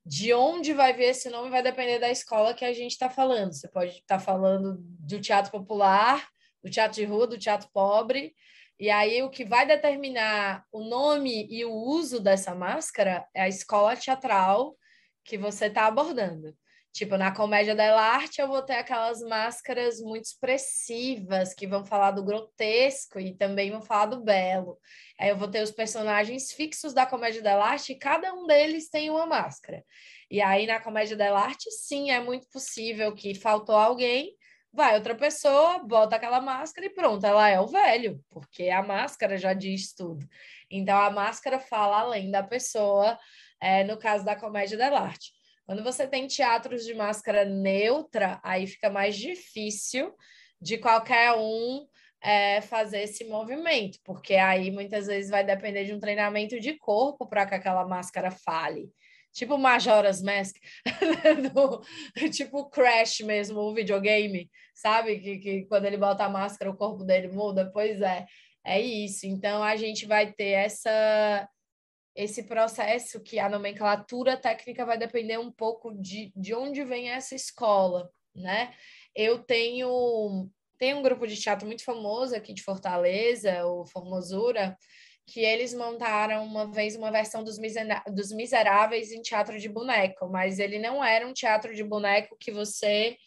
de onde vai vir esse nome vai depender da escola que a gente está falando. Você pode estar falando do teatro popular, do teatro de rua, do teatro pobre. E aí, o que vai determinar o nome e o uso dessa máscara é a escola teatral que você está abordando. Tipo, na comédia da arte, eu vou ter aquelas máscaras muito expressivas que vão falar do grotesco e também vão falar do belo. Aí eu vou ter os personagens fixos da comédia da arte e cada um deles tem uma máscara. E aí na comédia da arte, sim, é muito possível que faltou alguém, vai outra pessoa, bota aquela máscara e pronto, ela é o velho, porque a máscara já diz tudo. Então a máscara fala além da pessoa, é, no caso da comédia da arte. Quando você tem teatros de máscara neutra, aí fica mais difícil de qualquer um é, fazer esse movimento, porque aí muitas vezes vai depender de um treinamento de corpo para que aquela máscara fale. Tipo Majora's Mask, do, tipo Crash mesmo, o videogame, sabe? Que, que quando ele bota a máscara o corpo dele muda. Pois é, É isso. Então a gente vai ter essa esse processo que a nomenclatura técnica vai depender um pouco de, de onde vem essa escola, né? Eu tenho, tenho um grupo de teatro muito famoso aqui de Fortaleza, o Formosura, que eles montaram uma vez uma versão dos, dos Miseráveis em teatro de boneco, mas ele não era um teatro de boneco que você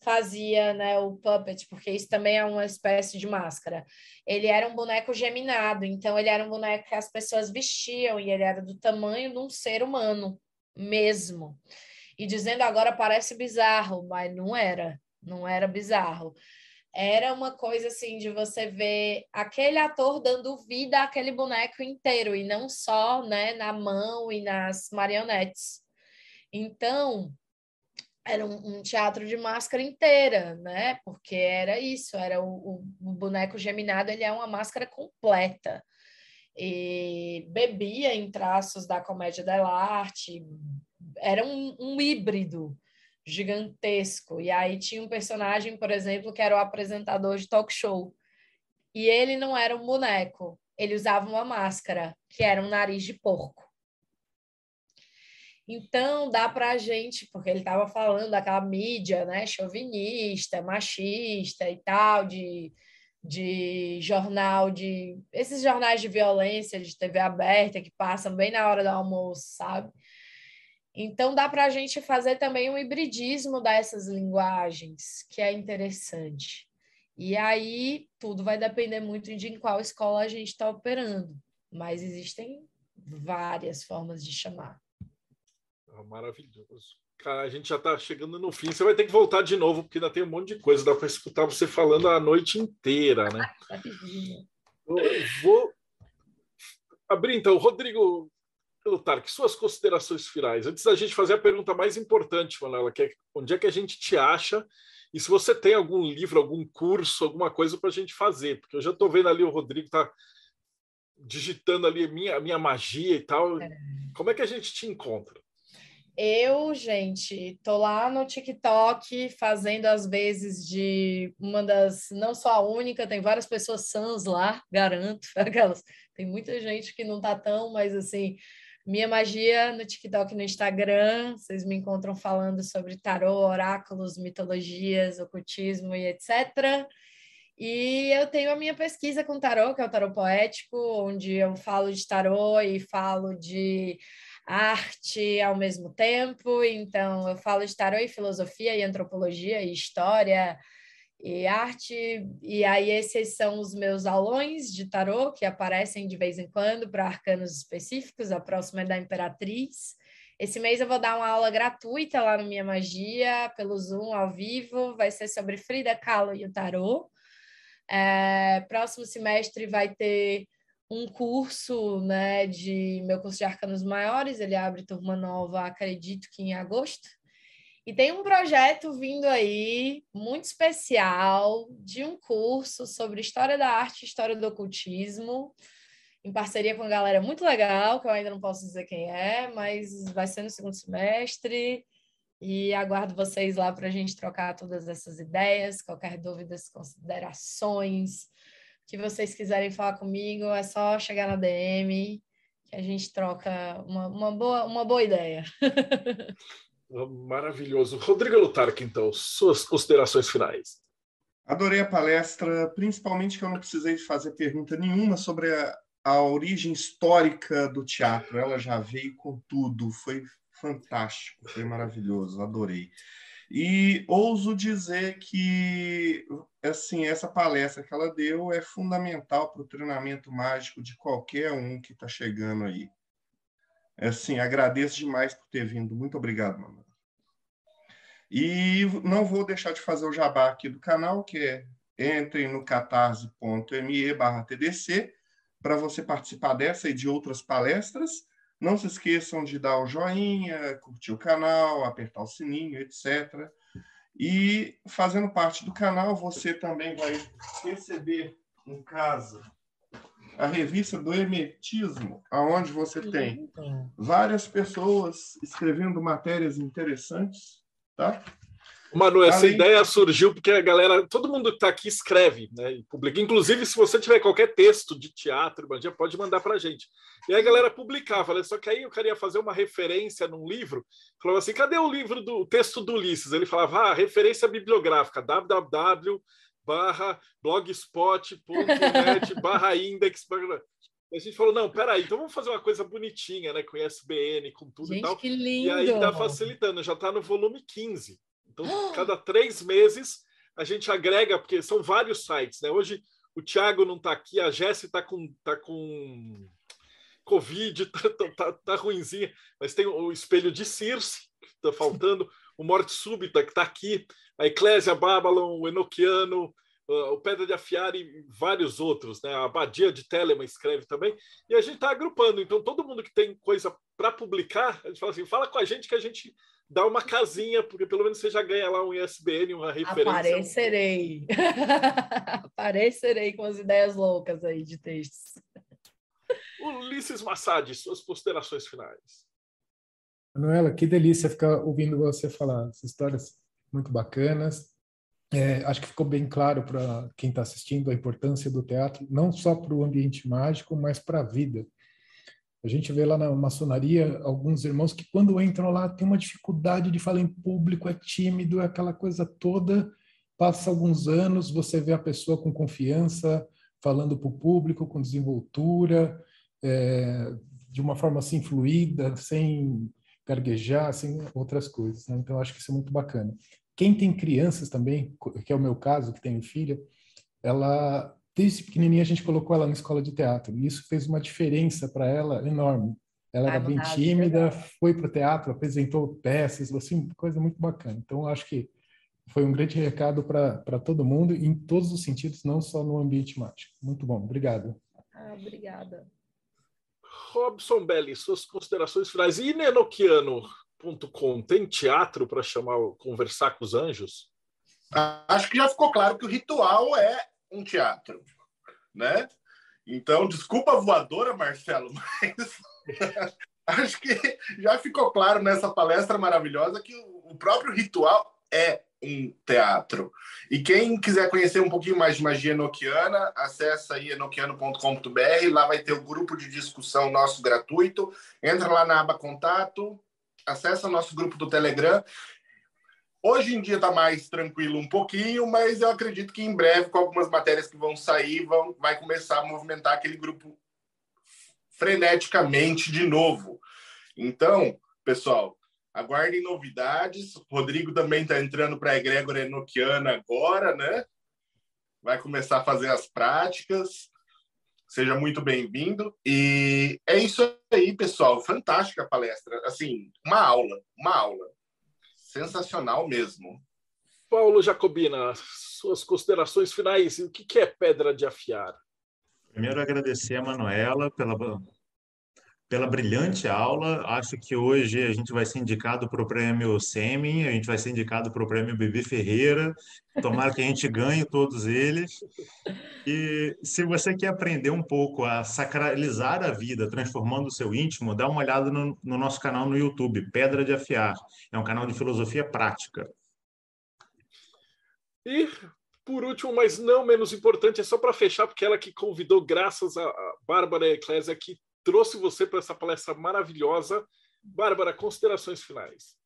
fazia né, o puppet, porque isso também é uma espécie de máscara. Ele era um boneco geminado, então ele era um boneco que as pessoas vestiam e ele era do tamanho de um ser humano mesmo. E dizendo agora parece bizarro, mas não era, não era bizarro. Era uma coisa assim de você ver aquele ator dando vida àquele boneco inteiro e não só, né, na mão e nas marionetes. Então, era um, um, teatro de máscara inteira, né? Porque era isso, era o, o, boneco geminado, ele é uma máscara completa. E bebia em traços da comédia dell'arte, era um, um híbrido gigantesco. E aí tinha um personagem, por exemplo, que era o apresentador de talk show. E ele não era um boneco, ele usava uma máscara, que era um nariz de porco. Então, dá para a gente, porque ele estava falando daquela mídia né, chauvinista, machista e tal, de, de jornal, de esses jornais de violência de TV aberta que passam bem na hora do almoço, sabe? Então, dá para a gente fazer também um hibridismo dessas linguagens, que é interessante. E aí, tudo vai depender muito de em qual escola a gente está operando, mas existem várias formas de chamar. Maravilhoso. Cara, a gente já está chegando no fim. Você vai ter que voltar de novo, porque ainda tem um monte de coisa. Dá para escutar você falando a noite inteira, né? Eu vou abrir então. Rodrigo que suas considerações finais. Antes da gente fazer a pergunta mais importante, Manuela, que é onde é que a gente te acha e se você tem algum livro, algum curso, alguma coisa para a gente fazer, porque eu já estou vendo ali o Rodrigo está digitando ali a minha, minha magia e tal. É. Como é que a gente te encontra? Eu, gente, tô lá no TikTok fazendo às vezes de uma das, não só a única, tem várias pessoas sãs lá, garanto, aquelas. Tem muita gente que não tá tão, mas assim, minha magia no TikTok e no Instagram, vocês me encontram falando sobre tarô, oráculos, mitologias, ocultismo e etc. E eu tenho a minha pesquisa com tarô, que é o tarô poético, onde eu falo de tarô e falo de arte ao mesmo tempo. Então, eu falo de tarô e filosofia e antropologia e história e arte. E aí, esses são os meus aulões de tarô que aparecem de vez em quando para arcanos específicos. A próxima é da Imperatriz. Esse mês eu vou dar uma aula gratuita lá no Minha Magia, pelo Zoom, ao vivo. Vai ser sobre Frida Kahlo e o tarô. É, próximo semestre vai ter um curso, né, de meu curso de arcanos maiores, ele abre turma nova, acredito que em agosto. E tem um projeto vindo aí muito especial de um curso sobre história da arte, história do ocultismo, em parceria com uma galera muito legal, que eu ainda não posso dizer quem é, mas vai ser no segundo semestre. E aguardo vocês lá para a gente trocar todas essas ideias, qualquer dúvida, considerações, que vocês quiserem falar comigo, é só chegar na DM que a gente troca uma, uma, boa, uma boa ideia. Maravilhoso. Rodrigo Lutarque, então, suas considerações finais. Adorei a palestra, principalmente que eu não precisei fazer pergunta nenhuma sobre a, a origem histórica do teatro. Ela já veio com tudo, foi fantástico, foi maravilhoso, adorei. E ouso dizer que assim essa palestra que ela deu é fundamental para o treinamento mágico de qualquer um que está chegando aí. Assim, agradeço demais por ter vindo. Muito obrigado, mamãe. E não vou deixar de fazer o jabá aqui do canal, que é entrem no catarse.me TDC para você participar dessa e de outras palestras. Não se esqueçam de dar o joinha, curtir o canal, apertar o sininho, etc. E fazendo parte do canal, você também vai receber em casa a revista do Hermetismo, aonde você tem várias pessoas escrevendo matérias interessantes, tá? Manu, essa Além... ideia surgiu porque a galera, todo mundo que está aqui escreve, né? E publica. Inclusive, se você tiver qualquer texto de teatro, pode mandar para a gente. E aí a galera publicava, só que aí o cara ia fazer uma referência num livro, falava assim: cadê o livro do o texto do Ulisses? Ele falava, ah, referência bibliográfica, www barra blogspot.net barra index. E a gente falou, não, peraí, então vamos fazer uma coisa bonitinha, né? Com ISBN, com tudo gente, e tal. Que lindo. E aí tá facilitando, já está no volume 15. Então, cada três meses a gente agrega, porque são vários sites, né? Hoje o Thiago não está aqui, a Jéssica está com, tá com Covid, tá, tá, tá, tá ruimzinha, mas tem o espelho de Circe, que está faltando, o Morte Súbita, que está aqui, a Eclésia Babylon, o Enoquiano, o Pedra de Afiar e vários outros, né? A Abadia de Telema escreve também, e a gente está agrupando. Então, todo mundo que tem coisa para publicar, a gente fala assim: fala com a gente que a gente dá uma casinha, porque pelo menos você já ganha lá um ISBN, uma referência. Aparecerei. Aparecerei com as ideias loucas aí de textos. Ulisses Massad, suas considerações finais. Manuela, que delícia ficar ouvindo você falar essas histórias muito bacanas. É, acho que ficou bem claro para quem está assistindo a importância do teatro, não só para o ambiente mágico, mas para a vida. A gente vê lá na maçonaria alguns irmãos que, quando entram lá, tem uma dificuldade de falar em público, é tímido, é aquela coisa toda. Passa alguns anos, você vê a pessoa com confiança, falando para o público, com desenvoltura, é, de uma forma assim fluida, sem gaguejar, sem outras coisas. Né? Então, acho que isso é muito bacana. Quem tem crianças também, que é o meu caso, que tenho filha, ela desde pequenininha a gente colocou ela na escola de teatro e isso fez uma diferença para ela enorme. Ela era bem tímida, foi para o teatro, apresentou peças, assim, coisa muito bacana. Então, acho que foi um grande recado para todo mundo, em todos os sentidos, não só no ambiente mágico. Muito bom, obrigado. Ah, obrigada. Robson Belli, suas considerações finais. E Nenoquiano.com tem teatro para chamar, conversar com os anjos? Acho que já ficou claro que o ritual é um teatro, né? Então, desculpa voadora, Marcelo, mas acho que já ficou claro nessa palestra maravilhosa que o próprio ritual é um teatro. E quem quiser conhecer um pouquinho mais de magia enoquiana, acessa aí enoquiano.com.br, lá vai ter o grupo de discussão nosso gratuito. Entra lá na aba contato, acessa o nosso grupo do Telegram Hoje em dia está mais tranquilo um pouquinho, mas eu acredito que em breve, com algumas matérias que vão sair, vão, vai começar a movimentar aquele grupo freneticamente de novo. Então, pessoal, aguardem novidades. O Rodrigo também está entrando para a Egrégora Enoquiana agora, né? Vai começar a fazer as práticas. Seja muito bem-vindo. E é isso aí, pessoal. Fantástica palestra. Assim, uma aula, uma aula sensacional mesmo. Paulo Jacobina, suas considerações finais. O que é pedra de afiar? Primeiro, agradecer a Manuela pela, pela brilhante aula. Acho que hoje a gente vai ser indicado para o prêmio Semi, a gente vai ser indicado para o prêmio Bebê Ferreira. Tomara que a gente ganhe todos eles. E se você quer aprender um pouco a sacralizar a vida, transformando o seu íntimo, dá uma olhada no, no nosso canal no YouTube, Pedra de Afiar. É um canal de filosofia prática. E por último, mas não menos importante, é só para fechar, porque ela que convidou, graças a Bárbara Eclésia, que trouxe você para essa palestra maravilhosa. Bárbara, considerações finais.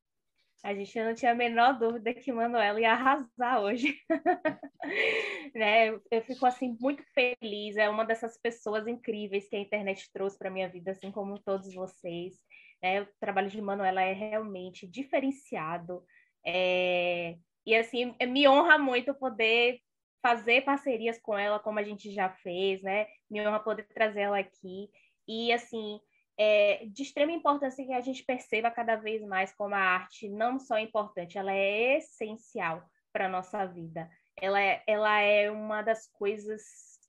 A gente não tinha a menor dúvida que Manuela ia arrasar hoje. né? Eu fico assim muito feliz. É uma dessas pessoas incríveis que a internet trouxe para minha vida, assim como todos vocês. Né? O trabalho de Manuela é realmente diferenciado. É... E assim, me honra muito poder fazer parcerias com ela, como a gente já fez, né? Me honra poder trazer ela aqui. E, assim, é de extrema importância que a gente perceba cada vez mais como a arte não só é importante, ela é essencial para a nossa vida. Ela é, ela é uma das coisas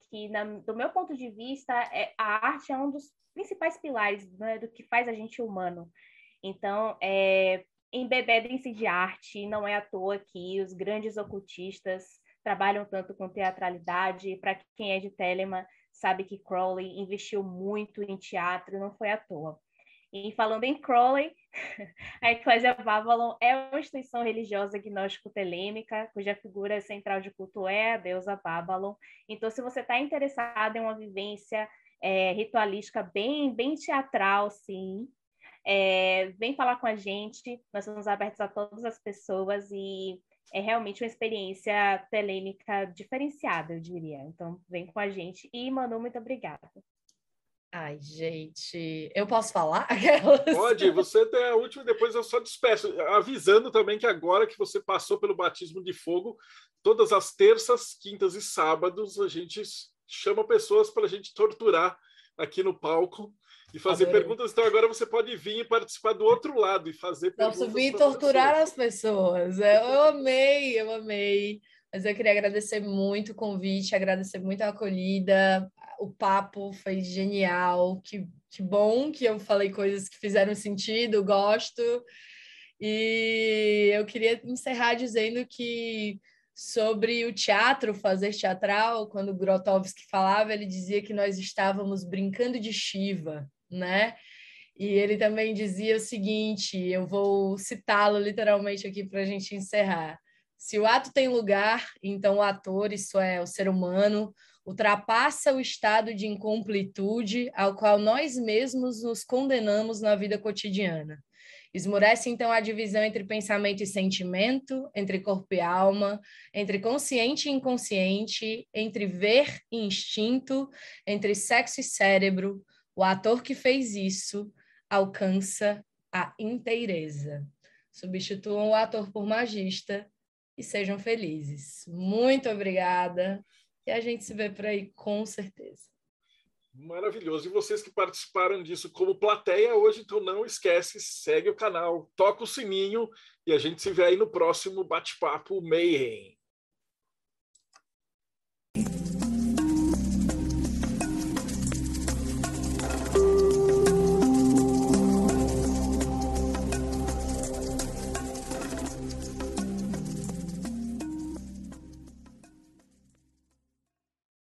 que, na, do meu ponto de vista, é, a arte é um dos principais pilares né, do que faz a gente humano. Então, é, embebedem-se de arte, não é à toa que os grandes ocultistas trabalham tanto com teatralidade. Para quem é de Telema, sabe que Crowley investiu muito em teatro, não foi à toa. E falando em Crowley, a Eclésia Babylon é uma instituição religiosa gnóstico-telêmica, cuja figura central de culto é a deusa Babylon. Então, se você está interessado em uma vivência é, ritualística bem, bem teatral, sim, é, vem falar com a gente. Nós estamos abertos a todas as pessoas e é realmente uma experiência telêmica diferenciada, eu diria. Então, vem com a gente. E, Manu, muito obrigada. Ai, gente, eu posso falar? Pode, você tem a última, depois eu só despeço. Avisando também que agora que você passou pelo batismo de fogo, todas as terças, quintas e sábados, a gente chama pessoas para a gente torturar aqui no palco e fazer Adorei. perguntas. Então agora você pode vir e participar do outro lado e fazer perguntas. Posso vir torturar as pessoas. Eu amei, eu amei. Mas eu queria agradecer muito o convite, agradecer muito a acolhida. O papo foi genial. Que, que bom que eu falei coisas que fizeram sentido, gosto. E eu queria encerrar dizendo que sobre o teatro, fazer teatral, quando Grotowski falava, ele dizia que nós estávamos brincando de Shiva, né? E ele também dizia o seguinte: eu vou citá-lo literalmente aqui para a gente encerrar. Se o ato tem lugar, então o ator, isso é, o ser humano, ultrapassa o estado de incompletude ao qual nós mesmos nos condenamos na vida cotidiana. Esmurece, então, a divisão entre pensamento e sentimento, entre corpo e alma, entre consciente e inconsciente, entre ver e instinto, entre sexo e cérebro. O ator que fez isso alcança a inteireza. Substituam o ator por magista e sejam felizes. Muito obrigada. E a gente se vê por aí com certeza. Maravilhoso. E vocês que participaram disso como plateia hoje, então não esquece, segue o canal, toca o sininho e a gente se vê aí no próximo bate-papo Mayhem.